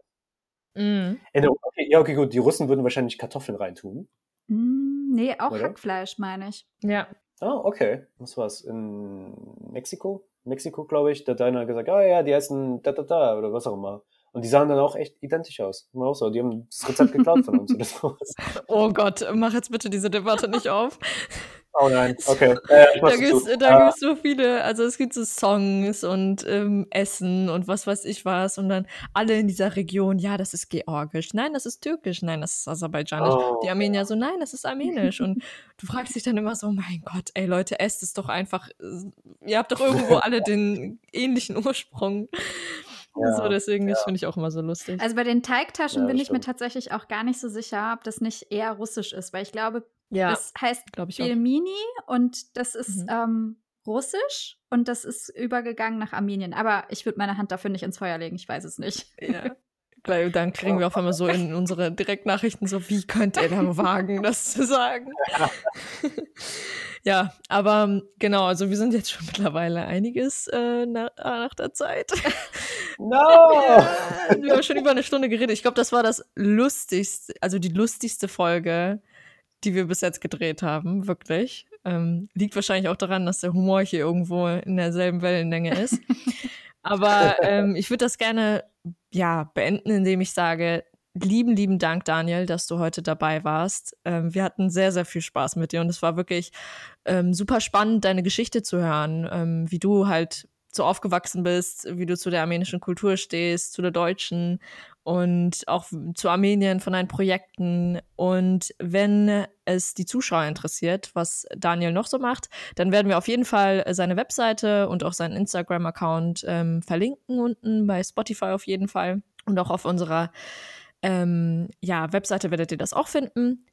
mm. in der, okay, ja, okay, gut, die Russen würden wahrscheinlich Kartoffeln reintun. Mm, Nee, auch Oder? Hackfleisch, meine ich. Ja. Ah, okay. Was war's? In Mexiko? Mexiko, glaube ich. Da hat einer gesagt, ah oh, ja, die essen da, da, da oder was auch immer. Und die sahen dann auch echt identisch aus. Immer auch so. Die haben das Rezept geklaut von uns oder <laughs> sowas. Oh Gott, mach jetzt bitte diese Debatte nicht auf. Oh nein, <laughs> okay. Äh, da gibt es da so viele, also es gibt so Songs und ähm, Essen und was weiß ich was und dann alle in dieser Region, ja, das ist georgisch, nein, das ist türkisch, nein, das ist aserbaidschanisch. Oh. Die Armenier so, nein, das ist armenisch. und du fragst dich dann immer so, mein Gott, ey Leute, esst es doch einfach, äh, ihr habt doch irgendwo alle den ähnlichen Ursprung. Ja, so, deswegen, ja. das finde ich auch immer so lustig. Also bei den Teigtaschen ja, bin ich mir tatsächlich auch gar nicht so sicher, ob das nicht eher russisch ist, weil ich glaube, ja, das heißt Pelmini und das ist mhm. ähm, russisch und das ist übergegangen nach Armenien. Aber ich würde meine Hand dafür nicht ins Feuer legen, ich weiß es nicht. Ja. Dann kriegen wir auf einmal so in unsere Direktnachrichten so, wie könnt ihr da wagen, das zu sagen? ja, aber ähm, genau, also wir sind jetzt schon mittlerweile einiges äh, nach, nach, der Zeit. No! <laughs> ja, wir haben schon über eine Stunde geredet. Ich glaube, das war das lustigste, also die lustigste Folge, die wir bis jetzt gedreht haben, wirklich. Ähm, liegt wahrscheinlich auch daran, dass der Humor hier irgendwo in derselben Wellenlänge ist. <laughs> Aber ähm, ich würde das gerne ja, beenden, indem ich sage, lieben, lieben Dank, Daniel, dass du heute dabei warst. Ähm, wir hatten sehr, sehr viel Spaß mit dir und es war wirklich ähm, super spannend, deine Geschichte zu hören, ähm, wie du halt so aufgewachsen bist, wie du zu der armenischen Kultur stehst, zu der deutschen und auch zu Armenien von deinen Projekten. Und wenn es die Zuschauer interessiert, was Daniel noch so macht, dann werden wir auf jeden Fall seine Webseite und auch seinen Instagram-Account ähm, verlinken unten bei Spotify auf jeden Fall. Und auch auf unserer ähm, ja, Webseite werdet ihr das auch finden.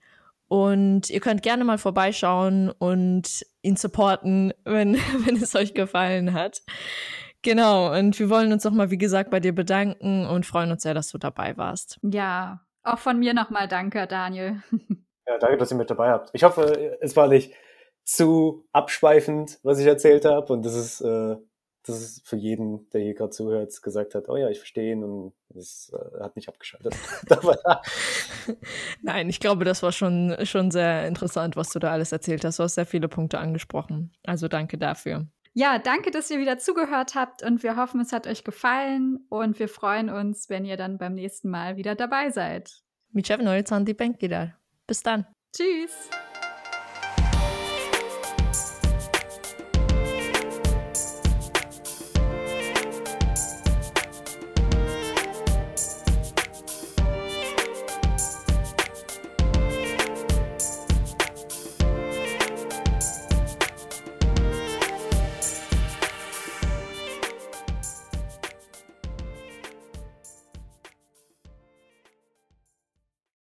Und ihr könnt gerne mal vorbeischauen und ihn supporten, <laughs> wenn, wenn es euch gefallen hat. Genau, und wir wollen uns nochmal, wie gesagt, bei dir bedanken und freuen uns sehr, dass du dabei warst. Ja, auch von mir nochmal danke, Daniel. <laughs> Ja, danke, dass ihr mit dabei habt. Ich hoffe, es war nicht zu abschweifend, was ich erzählt habe und das ist, äh, das ist für jeden, der hier gerade zuhört, gesagt hat, oh ja, ich verstehe ihn und es äh, hat nicht abgeschaltet. <laughs> <laughs> <laughs> Nein, ich glaube, das war schon, schon sehr interessant, was du da alles erzählt hast. Du hast sehr viele Punkte angesprochen. Also danke dafür. Ja, danke, dass ihr wieder zugehört habt und wir hoffen, es hat euch gefallen und wir freuen uns, wenn ihr dann beim nächsten Mal wieder dabei seid. Bis dann. Tschüss.